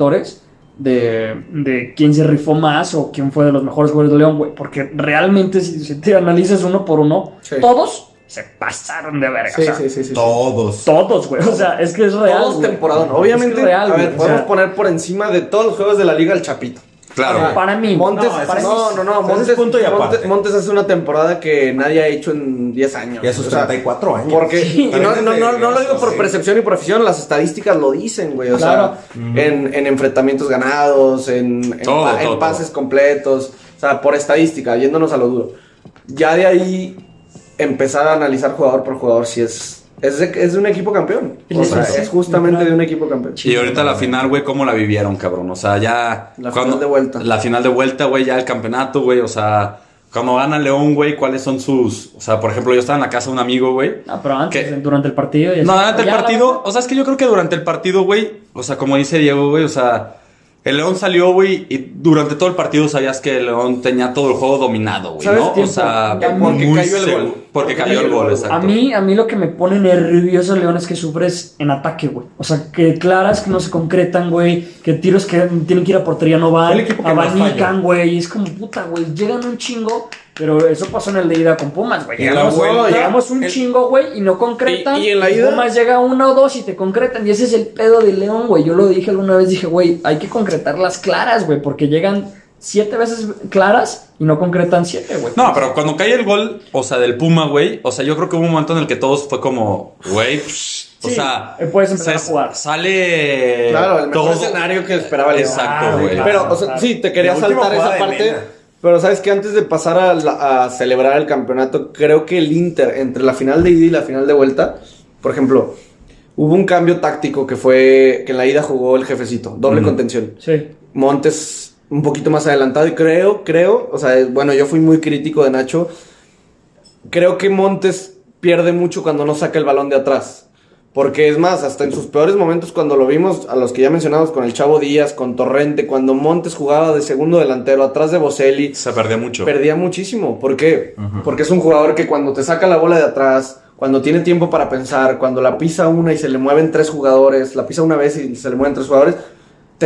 de, de quién se rifó más o quién fue de los mejores jugadores de León, güey, porque realmente si, si te analizas uno por uno, Sí. todos se pasaron de verga. Sí, o sea, sí, sí, sí. Todos. Todos, güey, o sea, es que es real. Todos. Es Obviamente, que es real, a ver, o podemos sea, poner por encima de todos los juegos de la liga el Chapito. Claro. Para mí, Montes, no, para no, no, no, Montes, punto y Montes, aparte. Montes hace una temporada que nadie ha hecho en 10 años. Y a sus O sea, 34 años. Porque, Sí. y no, no, no, no lo digo por Sí. percepción y por afición, las estadísticas lo dicen, güey. O Claro. sea, en, en enfrentamientos ganados, en, en, Todo, pa- en todo, pases todo. completos, o sea, por estadística, yéndonos a lo duro. Ya de ahí empezar a analizar jugador por jugador si es. Es de, es de un equipo campeón. O sea, Sí, es justamente de un equipo campeón. Y ahorita la final, güey, ¿cómo la vivieron, cabrón? O sea, ya... La final de vuelta. La final de vuelta, güey, ya el campeonato, güey, o sea... Cuando gana León, güey, ¿cuáles son sus...? O sea, por ejemplo, yo estaba en la casa de un amigo, güey. Ah, pero antes, durante el partido. y así. No, durante el partido, o sea, es que yo creo que durante el partido, güey, o sea, como dice Diego, güey, o sea, el León salió, güey, y durante todo el partido sabías que el León tenía todo el juego dominado, güey, ¿Sabes? ¿no? O sea, Ya, porque muy cayó el gol. Porque cayó el gol, exacto. A mí, a mí lo que me pone nervioso, León, es que sufres en ataque, güey. O sea, que claras que no se concretan, güey. Que tiros que tienen que ir a portería no van. El equipo que más Abanican, güey. Es como puta, güey. Llegan un chingo. Pero eso pasó en el de ida con Pumas, güey. Y en la Llegamos, vuelta- llegamos un el- chingo, güey, y no concretan. Y- y en la ida- Pumas llega uno o dos y te concretan. Y ese es el pedo de León, güey. Yo lo dije alguna vez, dije, güey, hay que concretar las claras, güey. Porque llegan siete veces claras y no concretan siete, güey. No, pero cuando cae el gol, o sea, del Puma, güey, o sea, yo creo que hubo un momento en el que todos fue como, güey, o Sí, sea, eh, puedes empezar se- a jugar. Sale Claro, el mejor todo- escenario que esperaba León. Exacto, Ah, güey. claro. Pero, o sea, claro. sí, te quería saltar esa parte. Pero sabes que antes de pasar a, la- a celebrar el campeonato, creo que el Inter, entre la final de ida y la final de vuelta, por ejemplo, hubo un cambio táctico que fue que en la ida jugó el jefecito, doble contención. Sí. Montes un poquito más adelantado y creo, creo, o sea, bueno, yo fui muy crítico de Nacho. Creo que Montes pierde mucho cuando no saca el balón de atrás. Porque es más, hasta en sus peores momentos cuando lo vimos, a los que ya mencionamos, con el Chavo Díaz, con Torrente, cuando Montes jugaba de segundo delantero atrás de Boselli, Se perdió mucho. perdía muchísimo. ¿Por qué? Porque es un jugador que cuando te saca la bola de atrás, cuando tiene tiempo para pensar, cuando la pisa una y se le mueven tres jugadores, la pisa una vez y se le mueven tres jugadores,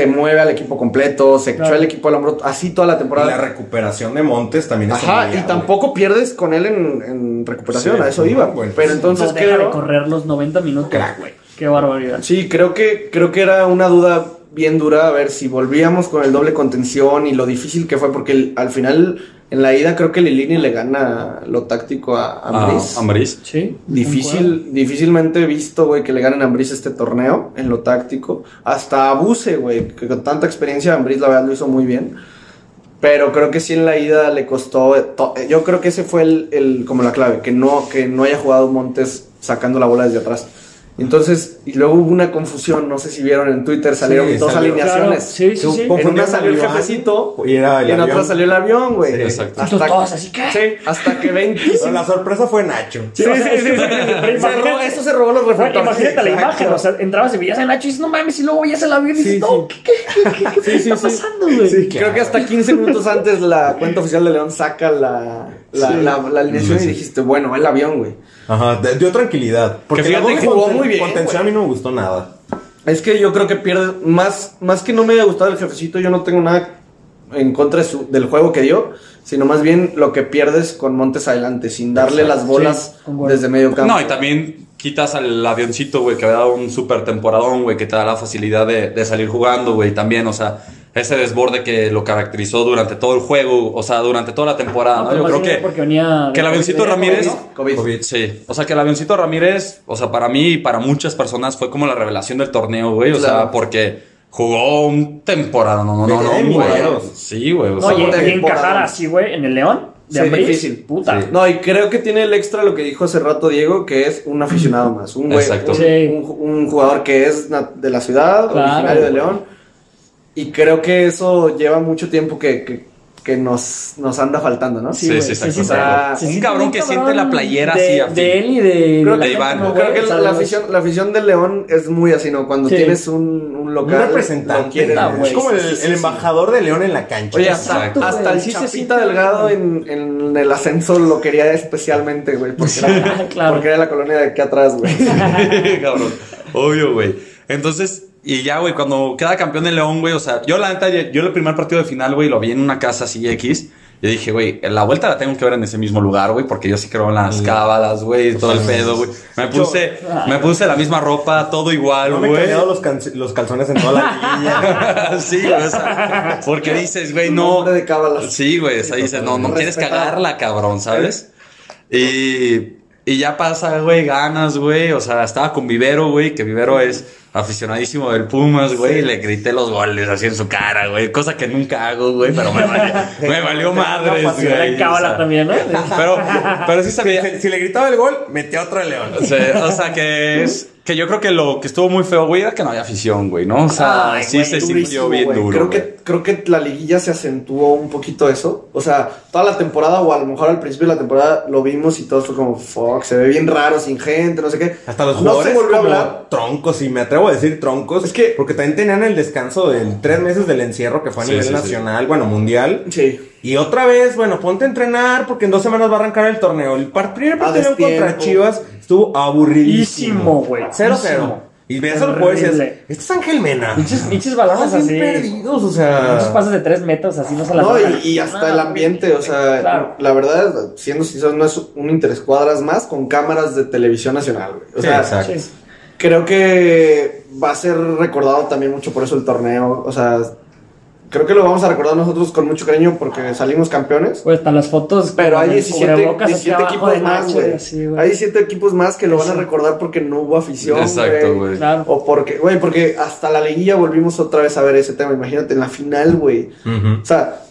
te mueve al equipo completo, se Claro. echó el equipo al hombro, así toda la Y la temporada. recuperación de Montes también es Ajá, y tampoco pierdes con él en, en recuperación, Sí, a eso iba. bueno. Pero entonces no deja de creo... correr los 90 minutos, Crack. güey. Qué barbaridad. Sí, creo que, creo que era una duda bien dura a ver si volvíamos con el doble contención y lo difícil que fue, porque el- al final, en la ida, creo que Lilini le gana lo táctico a Ah, Ambriz. Ambriz. Sí. Difícil, difícilmente he visto, güey, que le ganen a Ambriz este torneo en lo táctico. Hasta Abuse, güey, que con tanta experiencia Ambriz la verdad lo hizo muy bien. Pero creo que sí en la ida le costó. to- Yo creo que ese fue el, el- como la clave, que no, que no haya jugado Montes sacando la bola desde atrás. Entonces, y luego hubo una confusión, no sé si vieron en Twitter, salieron Sí, dos salió. alineaciones. Claro, sí, sí, sí. En una salió el jefecito y era el en otra avión. salió el avión, güey. Sí, exacto. Entonces todos así, ¿qué? Sí, hasta que 25. Pero la sorpresa fue Nacho. Sí, sí, sí, sí. Se robó- Eso se robó los Bueno, reflectores. imagínate la exacto. imagen, o sea, entrabas y veías a Nacho y dices, no mames, y luego veías el avión y dices, Sí, no, ¿qué, qué, qué, qué, qué está pasando, güey? Sí, Creo que hasta 15 minutos antes la cuenta oficial de León saca la, la, la, la alineación Sí, y dijiste, bueno, el avión, güey. Ajá, dio tranquilidad. Porque Que fíjate que jugó conten- muy bien, Contención a mí no me gustó nada. Es que yo creo que pierde, más, más que no me haya gustado el jefecito, yo no tengo nada en contra de su- del juego que dio, sino más bien lo que pierdes con Montes adelante, sin darle las bolas Sí, desde medio campo. No, y también quitas al avioncito, güey, que había dado un súper temporadón, güey, que te da la facilidad de, de salir jugando, güey, también, o sea, ese desborde que lo caracterizó durante todo el juego, o sea, durante toda la temporada, ¿no? pero Yo creo que, porque venía que el avioncito Ramírez... COVID, ¿no? COVID. Sí, o sea, que el avioncito Ramírez, o sea, para mí y para muchas personas fue como la revelación del torneo, güey, o sea, porque jugó un temporada, no, no, no, no, güey. Sí, güey, o No, sea, y, de y encajar así, güey, en el León, de Sí, difícil. puta. Sí. No, y creo que tiene el extra lo que dijo hace rato Diego, que es un aficionado más. Un, güey, Exacto. un, Sí. un- un jugador que es de la ciudad, Claro. originario de León. Y creo que eso lleva mucho tiempo que, que, que nos, nos anda faltando, ¿no? Sí, sí, O sea, se un cabrón que siente la playera de, así a fin. De él y de, Creo Iván, ¿no, Creo que la, de afición, la afición del León es muy así, ¿no? Cuando Sí. tienes un, un local. Un representante. es como el, Sí, sí, sí, el sí. embajador de León en la cancha. Oye, hasta, Exacto. hasta el sí Chapita Delgado en, en el ascenso lo quería especialmente, güey. Porque, era, Claro. porque era la colonia de aquí atrás, güey. Cabrón. Obvio, güey. Entonces, y ya, güey, cuando queda campeón de León, güey, o sea, yo la neta, yo el primer partido de final, güey, lo vi en una casa así X. Yo dije, güey, la vuelta la tengo que ver en ese mismo lugar, güey, porque yo sí creo en las cábalas, güey, todo el pedo, güey. Me puse, me puse la misma ropa, todo igual, No me he güey. cambiado los, can- los calzones en toda la liguilla. sí, güey, o sea, porque dices, güey, no. De cábalas. Sí, güey, o sea, dices, no, no quieres cagarla, cabrón, ¿sabes? Y, y ya pasa, güey, ganas, güey, o sea, estaba con Vivero, güey, que Vivero es aficionadísimo del Pumas, güey, y le grité los goles así en su cara, güey, cosa que nunca hago, güey, pero me valió, me valió madres, Una Era güey. en o cábala sea, también, ¿no? Pero, pero sí sabía, Si, si le gritaba el gol, metía otro León. o sea, o sea, que es que yo creo que lo que estuvo muy feo, güey, era que no había afición, güey, ¿no? O sea, Ay, sí güey, se sintió bien güey. duro. Creo güey. que, creo que la liguilla se acentuó un poquito eso. O sea, toda la temporada, o a lo mejor al principio de la temporada lo vimos y todo fue como, fuck, se ve bien raro, sin gente, no sé qué. Hasta los no jugadores se volvió a como hablar. troncos, y me atrevo a decir troncos. Es que- Porque también tenían el descanso de tres meses del encierro que fue a Sí, nivel sí, sí. nacional, bueno, mundial. Sí. Y otra vez, bueno, ponte a entrenar porque en dos semanas va a arrancar el torneo. El par- primer partido contra Chivas estuvo aburridísimo. Ísimo, güey. 0-0. Ísimo. Y veías al jugador y Horrible. este es Ángel Mena. Pinches, balones Estaban así. perdidos, o Muchos sea... pases de tres metros, así no se las No, y, y hasta No, el ambiente, o sea, Claro. la verdad, siendo sinceros, no es un interescuadras más con cámaras de televisión nacional, güey. O Sí, sea, exacto. Sí. creo que va a ser recordado también mucho por eso el torneo. O sea, creo que lo vamos a recordar nosotros con mucho cariño porque salimos campeones. Pues están las fotos. Pero hay el 17, cubrebocas aquí 17 abajo equipos más, Nacho, güey. así, güey. Hay 17 equipos más que lo van a recordar porque no hubo afición. Exacto, güey. Claro. O porque, güey, porque hasta la liguilla volvimos otra vez a ver ese tema. Imagínate, en la final, güey. O sea,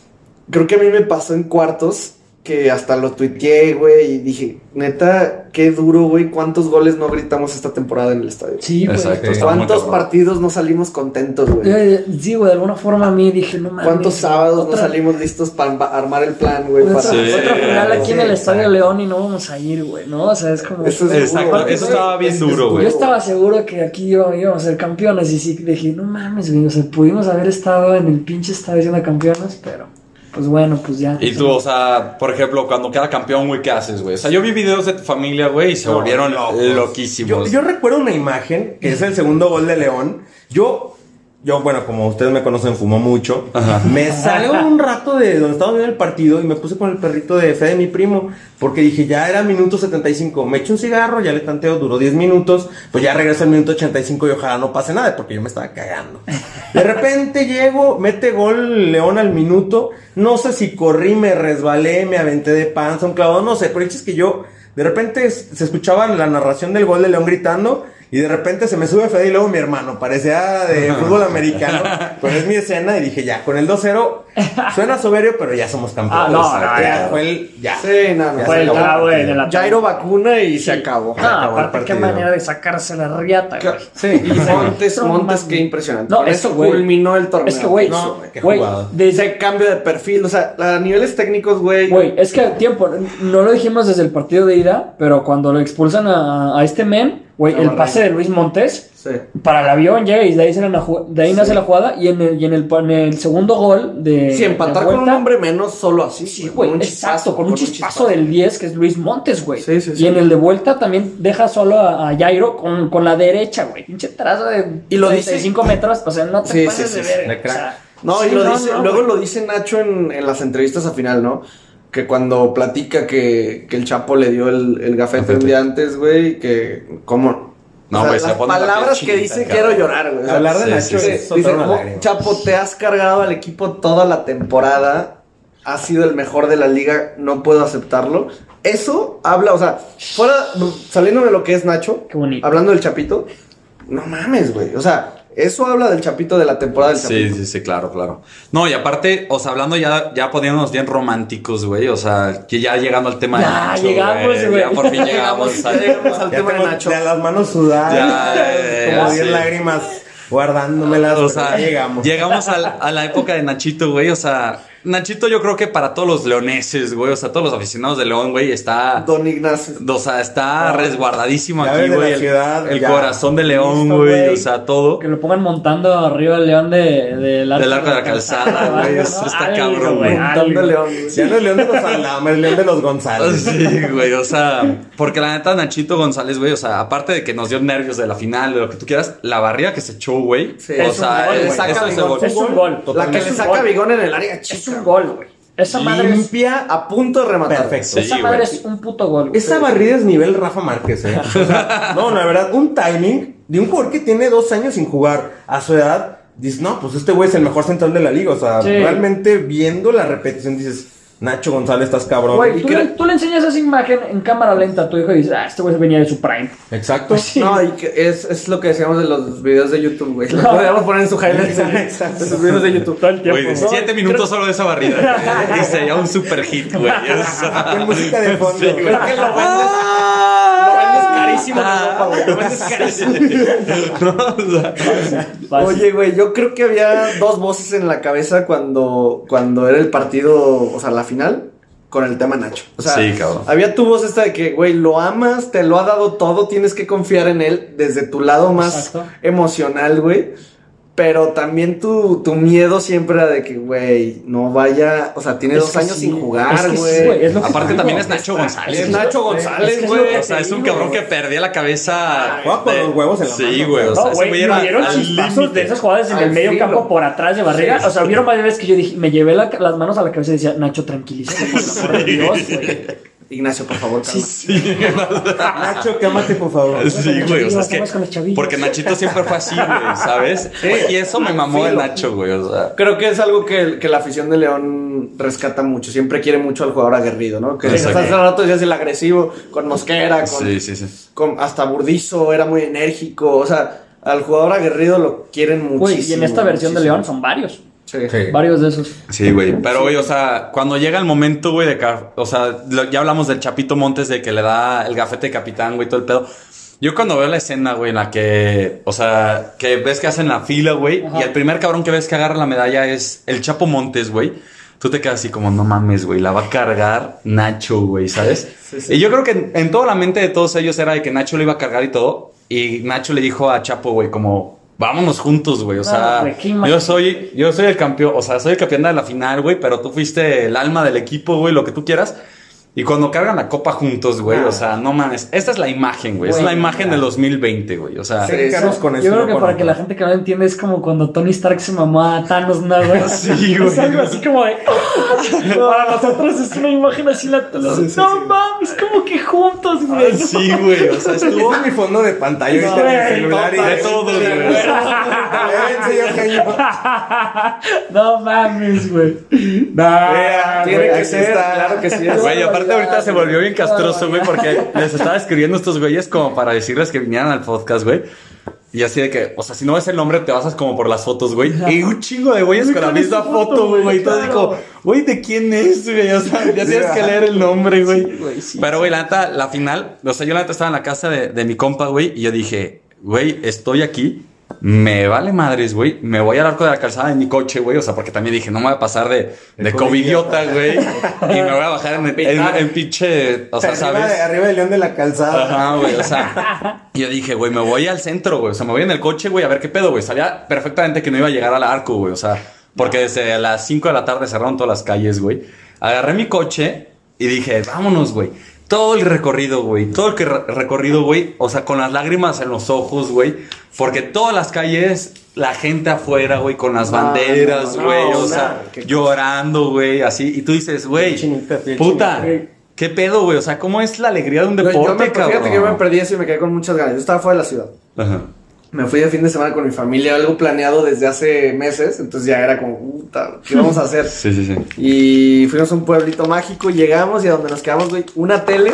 creo que a mí me pasó en cuartos que hasta lo tuiteé, güey, y dije, neta, qué duro, güey, cuántos goles no gritamos esta temporada en el estadio. Sí, güey. Exacto. Muy ¿Cuántos partidos no salimos contentos, güey? Eh, Sí, güey, de alguna forma a mí dije, no mames. ¿Cuántos sábados no salimos listos para armar el plan, güey? Otra, Para... Sí. otra final aquí en el Estadio exacto. León y no vamos a ir, güey, ¿no? O sea, es como... Eso es Exacto, güey. eso estaba bien Es- duro, güey. Yo estaba seguro que aquí íbamos, íbamos a ser campeones y sí dije, no mames, güey, o sea, pudimos haber estado en el pinche estadio siendo campeones, pero pues bueno, pues ya. Y tú, o sea, por ejemplo, cuando queda campeón, güey, ¿qué haces, güey? O sea, yo vi videos de tu familia, güey, y se No, volvieron locos. Yo, loquísimos. yo recuerdo una imagen, que es el segundo gol de León. Yo, yo bueno, como ustedes me conocen, fumo mucho. Ajá. Me salgo un rato de donde estaba viendo el partido y me puse con el perrito de fe de mi primo. Porque dije, ya era minuto 75. Me echo un cigarro, ya le tanteo, duró 10 minutos. Pues ya regreso al minuto 85 y ojalá no pase nada, porque yo me estaba cagando. De repente llego, mete gol León al minuto. No sé si corrí, me resbalé, me aventé de panza, un clavado, no sé. Pero es que yo, de repente se escuchaba la narración del gol de León gritando. Y de repente se me sube Fede y luego mi hermano. Parecía de fútbol americano. pero es mi escena y dije, ya, con el 2-0 suena soberbio, pero ya somos campeones. Ah, no, ya ya. fue el. Ya. Sí, no, no. Ya Fue el clavo de la Jairo vacuna y se acabó. El aparte, qué manera de sacarse la riata, güey. Sí, y Montes, Montes, qué impresionante. No, eso güey, culminó el torneo. Es que, güey, No, qué güey, desde Ese cambio de perfil, o sea, a niveles técnicos, güey. Güey, es que tiempo, no lo dijimos desde el partido de ida, pero cuando lo expulsan a, a este men, güey, el pase de Luis Montes Sí. para el avión llega y de ahí, sale la de ahí nace la jugada y en el, y en el, en el segundo gol de... Si empatar de con un hombre menos, solo así. Sí, güey, con un exacto, con un chispazo, chispazo. del 10 que es Luis Montes, güey. Sí, sí, sí. Y en el de vuelta también deja solo a, a Jairo con, con la derecha, güey. Pinche trazo de Y lo dice- 35 metros, o sea, no te Sí, pases sí, de sí, ver. sí. No, y Sí, lo no, dice, no, luego güey. lo dice Nacho en, en las entrevistas a final, ¿no? Que cuando platica que, que el Chapo le dio el, el gafete un día antes, güey, que cómo... No, o sea, güey, se las palabras que dice cabrón. quiero llorar, güey. O sea, Hablar de Sí, Nacho sí, sí. es Dice, soltar una "Mo- lágrima. Chapo, te has cargado al equipo toda la temporada. Has sido el mejor de la liga. No puedo aceptarlo. Eso habla, o sea, fuera, saliendo de lo que es Nacho, Qué bonito. hablando del Chapito, no mames, güey. O sea, eso habla del Chapito de la temporada del Sí, Chapito. sí, sí, claro, claro. No, y aparte, o sea, hablando ya, ya poniéndonos bien románticos, güey. O sea, que ya llegando al tema de Ya, Nacho, llegamos, güey. Ya por fin llegamos. Ya llegamos al Ya tema de Nacho. ya las manos sudadas. Ya, ya, como ya, 10 sí. lágrimas guardándomelas. O sea, ya llegamos. llegamos al- a la época de Nachito, güey. O sea, Nachito yo creo que para todos los leoneses, güey. O sea, todos los aficionados de León, güey, está... Don Ignacio. O sea, está resguardadísimo Ya aquí, güey. la El, ciudad, el ya. corazón de León, Listo, güey. O sea, todo. Que lo pongan montando arriba del león de, del Del arco de la calzada, güey, eso está cabrón, güey. De León. güey. Ya no es León de los Aldama, es León de los González. Sí, güey, o sea, porque la neta Nachito González, güey, o sea, aparte de que nos dio nervios de la final, de lo que tú quieras, la barrida que se echó, güey. Sí. o Es sea, un gol, saca eso Bigón. el. Es un gol. La que le saca. Bigón en el área chica. Es un gol, güey. Esa madre es, Limpia a punto de rematar. Perfecto. Sí, esa güey. madre es un puto gol. güey. Esa barrida es nivel Rafa Márquez, ¿eh? O sea, no, la verdad, un timing de un jugador que tiene dos años sin jugar a su edad. Dices, no, pues este güey es el mejor central de la liga. O sea, Sí. realmente viendo la repetición dices, Nacho González, estás cabrón. Güey, tú, le, tú le enseñas esa imagen en cámara lenta a tu hijo y dices, ah, este güey venía de su prime. Exacto. Sí. No, y que es, es lo que decíamos de los videos de YouTube, güey. Lo podríamos poner en su Exacto. en sus videos de YouTube. Todo el tiempo. Güey, ¿no? siete minutos solo de esa barrida. Y sería un super hit, güey. Con música de fondo. Sí, güey. Carísimo de ropa, güey. Carísimo. No, o sea, Fácil. Oye, güey, yo creo que había dos voces en la cabeza cuando, cuando era el partido, o sea, la final, con el tema Nacho. O sea, Sí, cabrón. había tu voz esta de que, güey, lo amas, te lo ha dado todo, tienes que confiar en él desde tu lado más Exacto. emocional, güey. Pero también tu, tu miedo siempre era de que, güey, no vaya, o sea, tiene Es dos años sí, sin jugar, güey. es que Aparte te también es Nacho González. es Nacho González, güey. O sea, es un cabrón que perdía la cabeza. Juega con los huevos en la Sí, mano, güey. O sea, güey, me dieron chispazos de esas jugadas en el medio filo. campo por atrás de barriga. O sea, hubieron varias veces que yo dije, me llevé la- las manos a la cabeza y decía, Nacho, tranquilízate, por de Dios, güey. Ignacio, por favor, calma. Nacho, cálmate, por favor. Sí, güey, o sea, es que. Porque Nachito siempre fue así, güey, ¿sabes? Y eso me mamó de. Nacho, güey, o sea. Creo que es algo que, que la afición de León rescata mucho. Siempre quiere mucho al jugador aguerrido, ¿no? Que hasta hace rato decías el agresivo con Mosquera, con, Sí, sí, sí. con- hasta Burdizo, era muy enérgico. O sea, al jugador aguerrido lo quieren muchísimo. Güey, y en esta versión de. León son varios. Sí. Sí. Varios de esos. Sí, güey. Pero, güey, o sea, cuando llega el momento, güey, de. O sea, lo- ya hablamos del Chapito Montes, de que le da el gafete de capitán, güey, todo el pedo. Yo cuando veo la escena, güey, en la que. O sea, que ves que hacen la fila, güey, y el primer cabrón que ves que agarra la medalla es el Chapo Montes, güey. Tú te quedas así como, no mames, güey, la va a cargar Nacho, güey, ¿sabes? Sí, sí. Y yo creo que en, en toda la mente de todos ellos era de que Nacho lo iba a cargar y todo. Y Nacho le dijo a Chapo, güey, como, vámonos juntos, güey. O sea, yo soy, yo soy el campeón, o sea, soy el campeón de la final, güey, pero tú fuiste el alma del equipo, güey, lo que tú quieras. Y cuando cargan la copa juntos, güey, Ah. o sea, no mames, esta es la imagen, güey, es la imagen del 2020, güey, o sea, Sí, Carlos con eso. Yo creo no que para otro. que la gente que no entiende es como cuando Tony Stark se mamó a Thanos, ¿no, güey? Sí, güey. Es algo así como de. para nosotros es una imagen así la No mames, como que juntos, güey. sí, güey, o sea, estuvo en mi fondo de pantalla No, güey, el celular y de todo, güey. No mames, güey. Tiene Nah, güey, que ser, está. claro que sí. es. Güey, aparte ahorita se volvió bien castroso, güey, porque les estaba escribiendo estos güeyes como para decirles que vinieran al podcast, güey. Y así de que, o sea, si no ves el nombre, te basas como por las fotos, güey. Y un chingo de güeyes con la misma foto, güey. Y todo digo, güey, ¿de quién es, güey? O sea, ya tienes que leer el nombre, güey. Pero, güey, la neta, la final, o sea, yo la neta estaba en la casa de, de mi compa, güey, y yo dije, güey, estoy aquí. Me vale madres, güey. Me voy al arco de la calzada en mi coche, güey. O sea, porque también dije, no me voy a pasar de, de covidiota, güey. Y me voy a bajar en, en, en pinche. O sea, arriba, ¿sabes? arriba del león de la calzada. Ajá, güey, o sea. y yo dije, güey, me voy al centro, güey. O sea, me voy en el coche, güey, a ver qué pedo, güey. Sabía perfectamente que no iba a llegar al arco, güey. O sea, porque desde las 5 de la tarde cerraron todas las calles, güey. Agarré mi coche y dije, vámonos, güey. Todo el recorrido, güey. Todo el que re- recorrido, güey. O sea, con las lágrimas en los ojos, güey. Porque todas las calles, la gente afuera, güey, con las No, banderas, no, güey. no, o sea, llorando, güey, así. Y tú dices, güey, puta. ¿qué pedo, güey? O sea, ¿cómo es la alegría de un deporte, yo me, cabrón? fíjate que yo me perdí eso y me quedé con muchas ganas. Yo estaba fuera de la ciudad. Ajá. Me fui de fin de semana con mi familia, algo planeado desde hace meses, entonces ya era como, puta, ¿qué vamos a hacer? Sí, sí, sí. Y fuimos a un pueblito mágico, llegamos y a donde nos quedamos, güey, una tele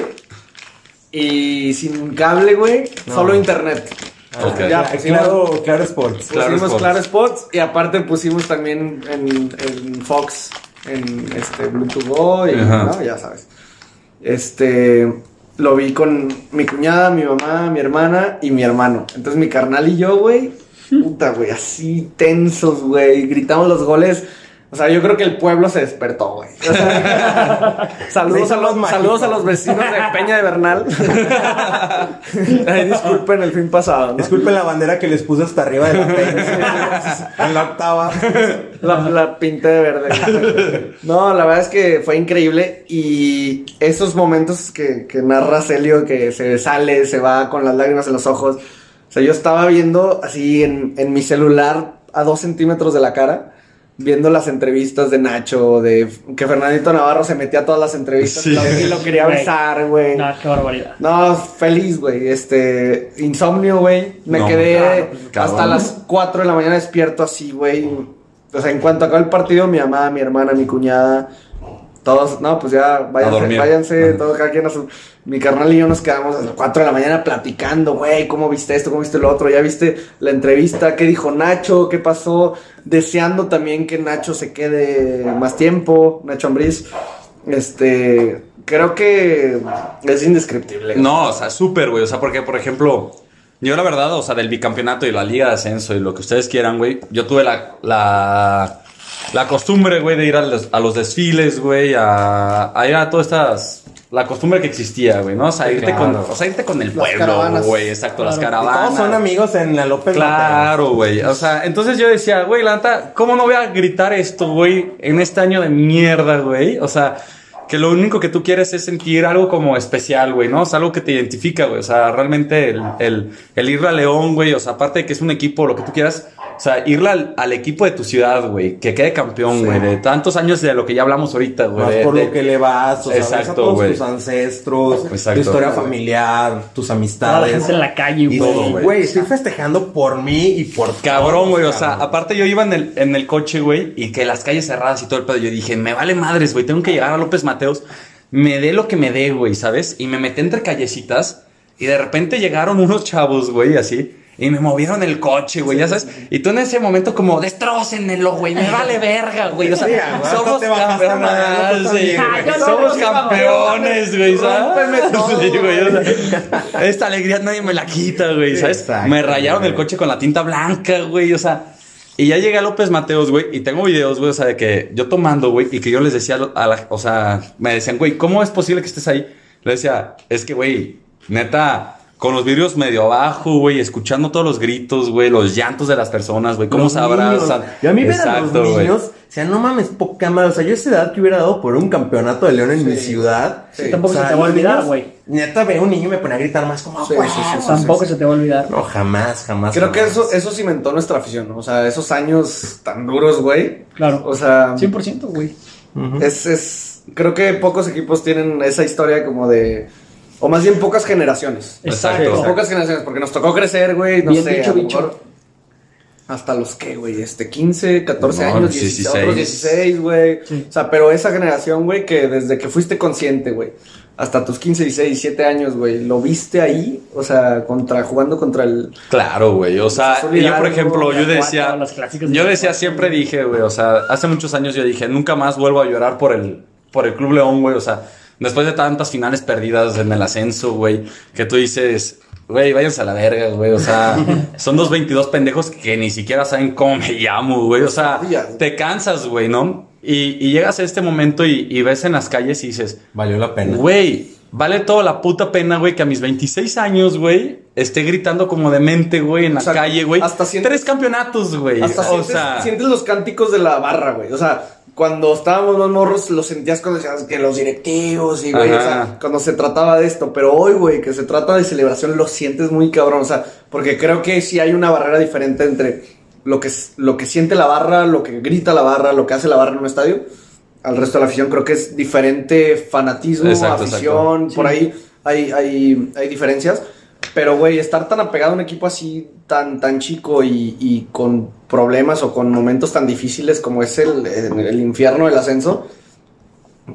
y sin cable, güey, solo internet. Ok. Ya, pusimos, claro, claro Sports. Claro pusimos Sports. Claro Sports y aparte pusimos también en, en Fox, en este Bluetooth Go y. ¿no? ya sabes. Este, lo vi con mi cuñada, mi mamá, mi hermana y mi hermano. Entonces mi carnal y yo, güey, puta, güey, así tensos, güey, gritamos los goles. O sea, yo creo que el pueblo se despertó, güey. O sea, saludos, a los, saludos a los vecinos de Peña de Bernal. Ay, disculpen el fin pasado, ¿no? Disculpen la bandera que les puse hasta arriba de la pena. en la octava. La, la pinté de verde. No, la verdad es que fue increíble. Y esos momentos que, que narra Celio, que se sale, se va con las lágrimas en los ojos. O sea, yo estaba viendo así en, en mi celular a dos centímetros de la cara. Viendo las entrevistas de Nacho, de que Fernandito Navarro se metía a todas las entrevistas Sí. y lo quería besar, güey. Nah, qué barbaridad. No, feliz, güey. Este, insomnio, güey. Me No, quedé claro, pues, hasta las 4 de la mañana despierto así, güey. O sea, en cuanto acabó el partido, mi mamá, mi hermana, mi cuñada, todos, no, pues ya váyanse, váyanse, todos, cada quien a su. Mi carnal y yo nos quedamos a las 4 de la mañana platicando, güey, ¿cómo viste esto? ¿Cómo viste lo otro? ¿Ya viste la entrevista? ¿Qué dijo Nacho? ¿Qué pasó? Deseando también que Nacho se quede más tiempo, Nacho Ambriz. Este, creo que es indescriptible. No, o sea, súper, güey. O sea, porque, por ejemplo, yo la verdad, o sea, del bicampeonato y la liga de ascenso y lo que ustedes quieran, güey, yo tuve la, la, la costumbre, güey, de ir a los, a los desfiles, güey, a, a ir a todas estas... La costumbre que existía, güey, ¿no? O sea, irte, con, claro. o sea, irte con el Las pueblo, güey, exacto, las Claro. caravanas. Todos son amigos en la López. Claro, güey. O sea, entonces yo decía, güey, la neta, ¿cómo no voy a gritar esto, güey, en este año de mierda, güey? O sea, que lo único que tú quieres es sentir algo como especial, güey, ¿no? O sea, algo que te identifica, güey. O sea, realmente el, el, el irle a León, güey, o sea, aparte de que es un equipo, lo que tú quieras, o sea, irle al, al equipo de tu ciudad, güey, que quede campeón, güey, de tantos años de lo que ya hablamos ahorita, güey. Más de- por de- lo que le vas, o sea, ves a Exacto, todos güey. tus ancestros, Exacto. tu historia familiar, tus Toda la amistades. gente en la calle, Y güey. todo, güey. estoy festejando por mí y por Cabrón, güey. O sea, aparte yo iba en el, en el coche, güey, y que las calles cerradas y todo el pedo. Yo dije, me vale madres, güey. Tengo que llegar a López Mateos. Me dé lo que me dé, güey, ¿sabes? Y me metí entre callecitas. Y de repente llegaron unos chavos, güey, así. Y me movieron el coche, güey, ya sabes. Y tú en ese momento como, destrócenmelo, güey, me vale verga, güey. O sea, Sí, somos madre, campeones, güey. Ah, yo somos no, campeones, güey, ¿sabes? güey, o sea, esta alegría nadie me la quita, güey, ¿sabes? Exacto, me rayaron el coche con la tinta blanca, güey, o sea. Y ya llegué a López Mateos, güey, y tengo videos, güey, o sea, de que yo tomando, güey, y que yo les decía a la, o sea, me decían, güey, ¿cómo es posible que estés ahí? Le decía, es que, güey, neta, con los vidrios medio abajo, güey, escuchando todos los gritos, güey, los llantos de las personas, güey, cómo Los se abrazan. niños. Y a mí ver a los güey. niños, o sea, no mames, poca madre. O sea, yo esa edad que hubiera dado por un campeonato de León en mi ciudad. Sí. Tampoco o sea, se te va a olvidar, güey. Neta, veo un niño y me pone a gritar más como, Sí, "Ah, sí, sí, sí, Tampoco se te va a olvidar. No, jamás, jamás. Creo que eso, eso cimentó nuestra afición, ¿no? O sea, esos años tan duros, güey. Claro. O sea, 100%, güey. es, es. Creo que pocos equipos tienen esa historia como de. O más bien pocas generaciones. Exacto, pocas generaciones, porque nos tocó crecer, güey. No Bien sé. dicho, a lo bicho. hasta los que, güey, este 15, 14 No, años, 16. 16, otros 16, güey. Sí. O sea, pero esa generación, güey, que desde que fuiste consciente, güey, hasta tus 15, 16, 17 años, güey, lo viste ahí, o sea, contra jugando contra el Claro, güey. O sea, yo, por ejemplo, yo decía, yo decía, siempre dije, güey, o sea, hace muchos años yo dije, nunca más vuelvo a llorar por el, por el Club León, güey. O sea, después de tantas finales perdidas en el ascenso, güey, que tú dices, güey, váyanse a la verga, güey. O sea, son dos 22 pendejos que ni siquiera saben cómo me llamo, güey. O sea, te cansas, güey, ¿no? Y, y llegas a este momento y, y ves en las calles y dices, Valió la pena. Güey, vale toda la puta pena, güey, que a mis 26 años, güey, esté gritando como demente, güey, en la O sea, calle, güey. hasta sientes- Tres campeonatos, güey. Hasta O sientes, sea, sientes los cánticos de la barra, güey. O sea, cuando estábamos más morros, lo sentías cuando decías que los directivos y, güey, o sea, cuando se trataba de esto. Pero hoy, güey, que se trata de celebración, lo sientes muy cabrón. O sea, porque creo que sí hay una barrera diferente entre lo que, lo que siente la barra, lo que grita la barra, lo que hace la barra en un estadio, al resto de la afición. Creo que es diferente fanatismo, Exacto, afición, exacto. por Sí. ahí hay, hay, hay diferencias. Pero, güey, estar tan apegado a un equipo así, tan, tan chico y, y con problemas o con momentos tan difíciles como es el, el, el infierno del ascenso,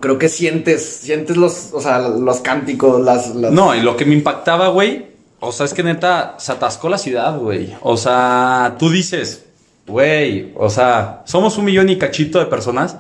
creo que sientes, sientes los, o sea, los cánticos, las... las- no, y lo que me impactaba, güey, o sea, es que neta se atascó la ciudad, güey. O sea, tú dices, güey, o sea, somos un millón y cachito de personas.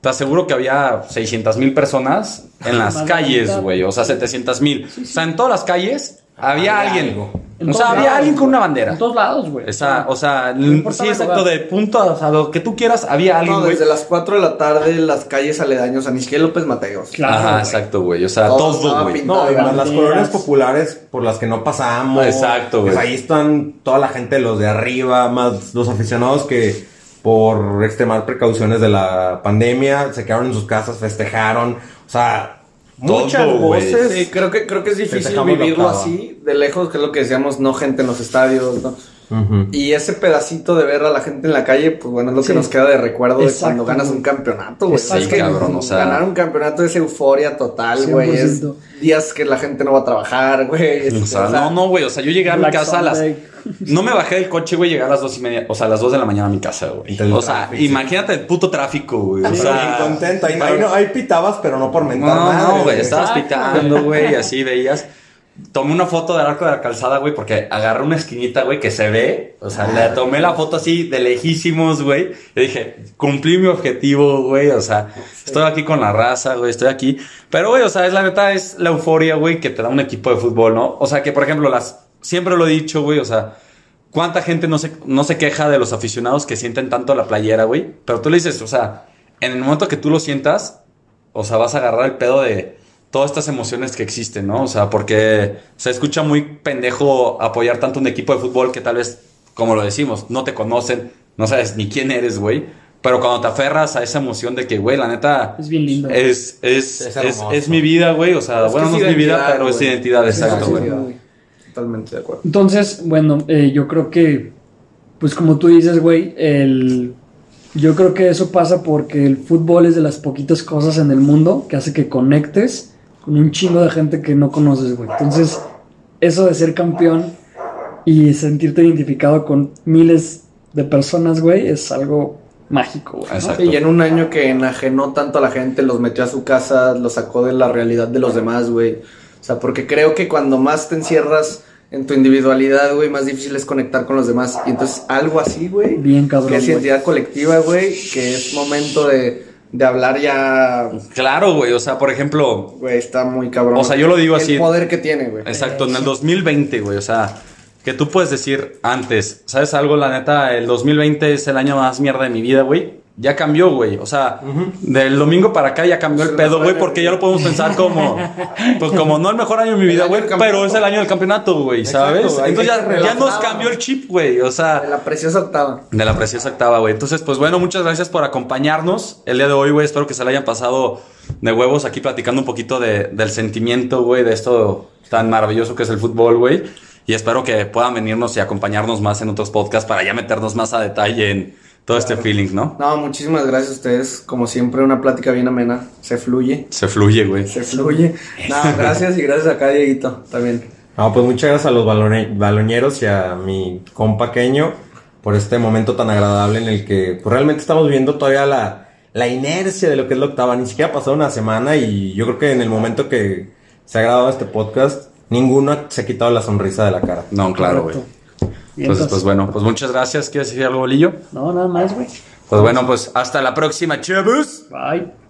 Te aseguro que había 600 mil personas en las calles, güey. O sea, 700 mil. O sea, en todas las calles había, Había alguien. algo. O sea, todos había lados, alguien con una bandera. En todos lados, güey. Esa, o sea, No sí, exacto, de punto a, a lo que tú quieras, había alguien, no, güey. desde las 4 de la tarde, las calles aledaños, San Isquiel López Mateos. Claro, Ajá, exacto, güey. O sea, Todo todo, estaba güey. No, y más las colonias populares por las que no pasamos. Exacto, güey. Pues ahí están toda la gente, los de arriba, más los aficionados que por extremar precauciones de la pandemia se quedaron en sus casas, festejaron. O sea, muchas voces. Sí, creo que, creo que es difícil vivirlo así, de lejos, que es lo que decíamos, no gente en los estadios, ¿no? Y ese pedacito de ver a la gente en la calle, pues bueno, es lo que Sí. nos queda de recuerdo de cuando ganas un campeonato, güey. Es que cabrón, o sea- ganar un campeonato es euforia total, güey. Es 100%. días que la gente no va a trabajar, güey. Es- O sea, o sea, no, no, güey. O sea, yo llegué a mi casa a las. No me bajé del coche, güey, llegué a las dos y media. O sea, a las dos de la mañana a mi casa, güey. O sea, tráfico, imagínate el puto tráfico, güey. O Sí, sea, bien contento. Ahí, ahí no, ahí pitabas, pero no por mentar No, no, güey, estabas pitando, güey, y así veías. Tomé una foto del arco de la calzada, güey, porque agarré una esquinita, güey, que se ve. O sea, le tomé la foto así de lejísimos, güey. Y dije, cumplí mi objetivo, güey. O sea, estoy aquí con la raza, güey, estoy aquí. Pero, güey, o sea, es la neta, es la euforia, güey, que te da un equipo de fútbol, ¿no? O sea, que, por ejemplo, las. Siempre lo he dicho, güey, o sea. ¿Cuánta gente no se, no se queja de los aficionados que sienten tanto la playera, güey? Pero tú le dices, o sea, en el momento que tú lo sientas, o sea, vas a agarrar el pedo de todas estas emociones que existen, ¿no? O sea, porque se escucha muy pendejo apoyar tanto un equipo de fútbol que tal vez, como lo decimos, no te conocen, no sabes ni quién eres, güey. Pero cuando te aferras a esa emoción de que, güey, la neta, Es bien lindo. es, es, Es es, es mi vida, güey. O sea, Es bueno, no es es mi vida, pero es güey. identidad, Es exacto, güey. identidad, Totalmente de acuerdo. Entonces, bueno, eh, yo creo que, pues como tú dices, güey, el... Yo creo que eso pasa porque el fútbol es de las poquitas cosas en el mundo que hace que conectes con un chingo de gente que no conoces, güey. Entonces, eso de ser campeón y sentirte identificado con miles de personas, güey, es algo mágico, güey. Y en un año que enajenó tanto a la gente, los metió a su casa, los sacó de la realidad de los demás, güey. O sea, porque creo que cuando más te encierras en tu individualidad, güey, más difícil es conectar con los demás. Y entonces algo así, güey, Bien cabrón, que es identidad colectiva, güey, que es momento de, de hablar ya, Claro, güey. O sea, por ejemplo, güey, está muy cabrón. O sea, yo lo digo El así. poder que tiene, güey. Exacto, en el 2020, güey, o sea, que tú puedes decir antes, ¿sabes algo? La neta, el 2020 es el año más mierda de mi vida, güey. Ya cambió, güey. O sea, del domingo para acá ya cambió el pedo, güey, porque ya lo podemos pensar como, pues como no el mejor año de mi vida, güey, pero es el año del campeonato, güey, ¿sabes? Entonces ya, ya nos cambió el chip, güey, o sea, De la preciosa octava. de la preciosa octava, güey. Entonces, pues bueno, muchas gracias por acompañarnos el día de hoy, güey. Espero que se la hayan pasado de huevos aquí platicando un poquito de- del sentimiento, güey, de esto tan maravilloso que es el fútbol, güey. Y espero que puedan venirnos y acompañarnos más en otros podcasts para ya meternos más a detalle en todo este feeling, ¿no? No, muchísimas gracias a ustedes. Como siempre, una plática bien amena. Se fluye. Se fluye, güey. Se fluye. No, gracias y gracias acá, Dieguito, también. No, pues muchas gracias a los balone y a mi compaqueño por este momento tan agradable en el que pues, realmente estamos viendo todavía la, la inercia de lo que es la octava. Ni siquiera ha pasado una semana y yo creo que en el momento que se ha grabado este podcast, ninguno se ha quitado la sonrisa de la cara. No, claro, güey. Pues, entonces, pues bueno, pues, pues muchas gracias. ¿Quieres decir algo, Bolillo? No, nada más, güey. Pues bueno, pues hasta la próxima, chavos. Bye.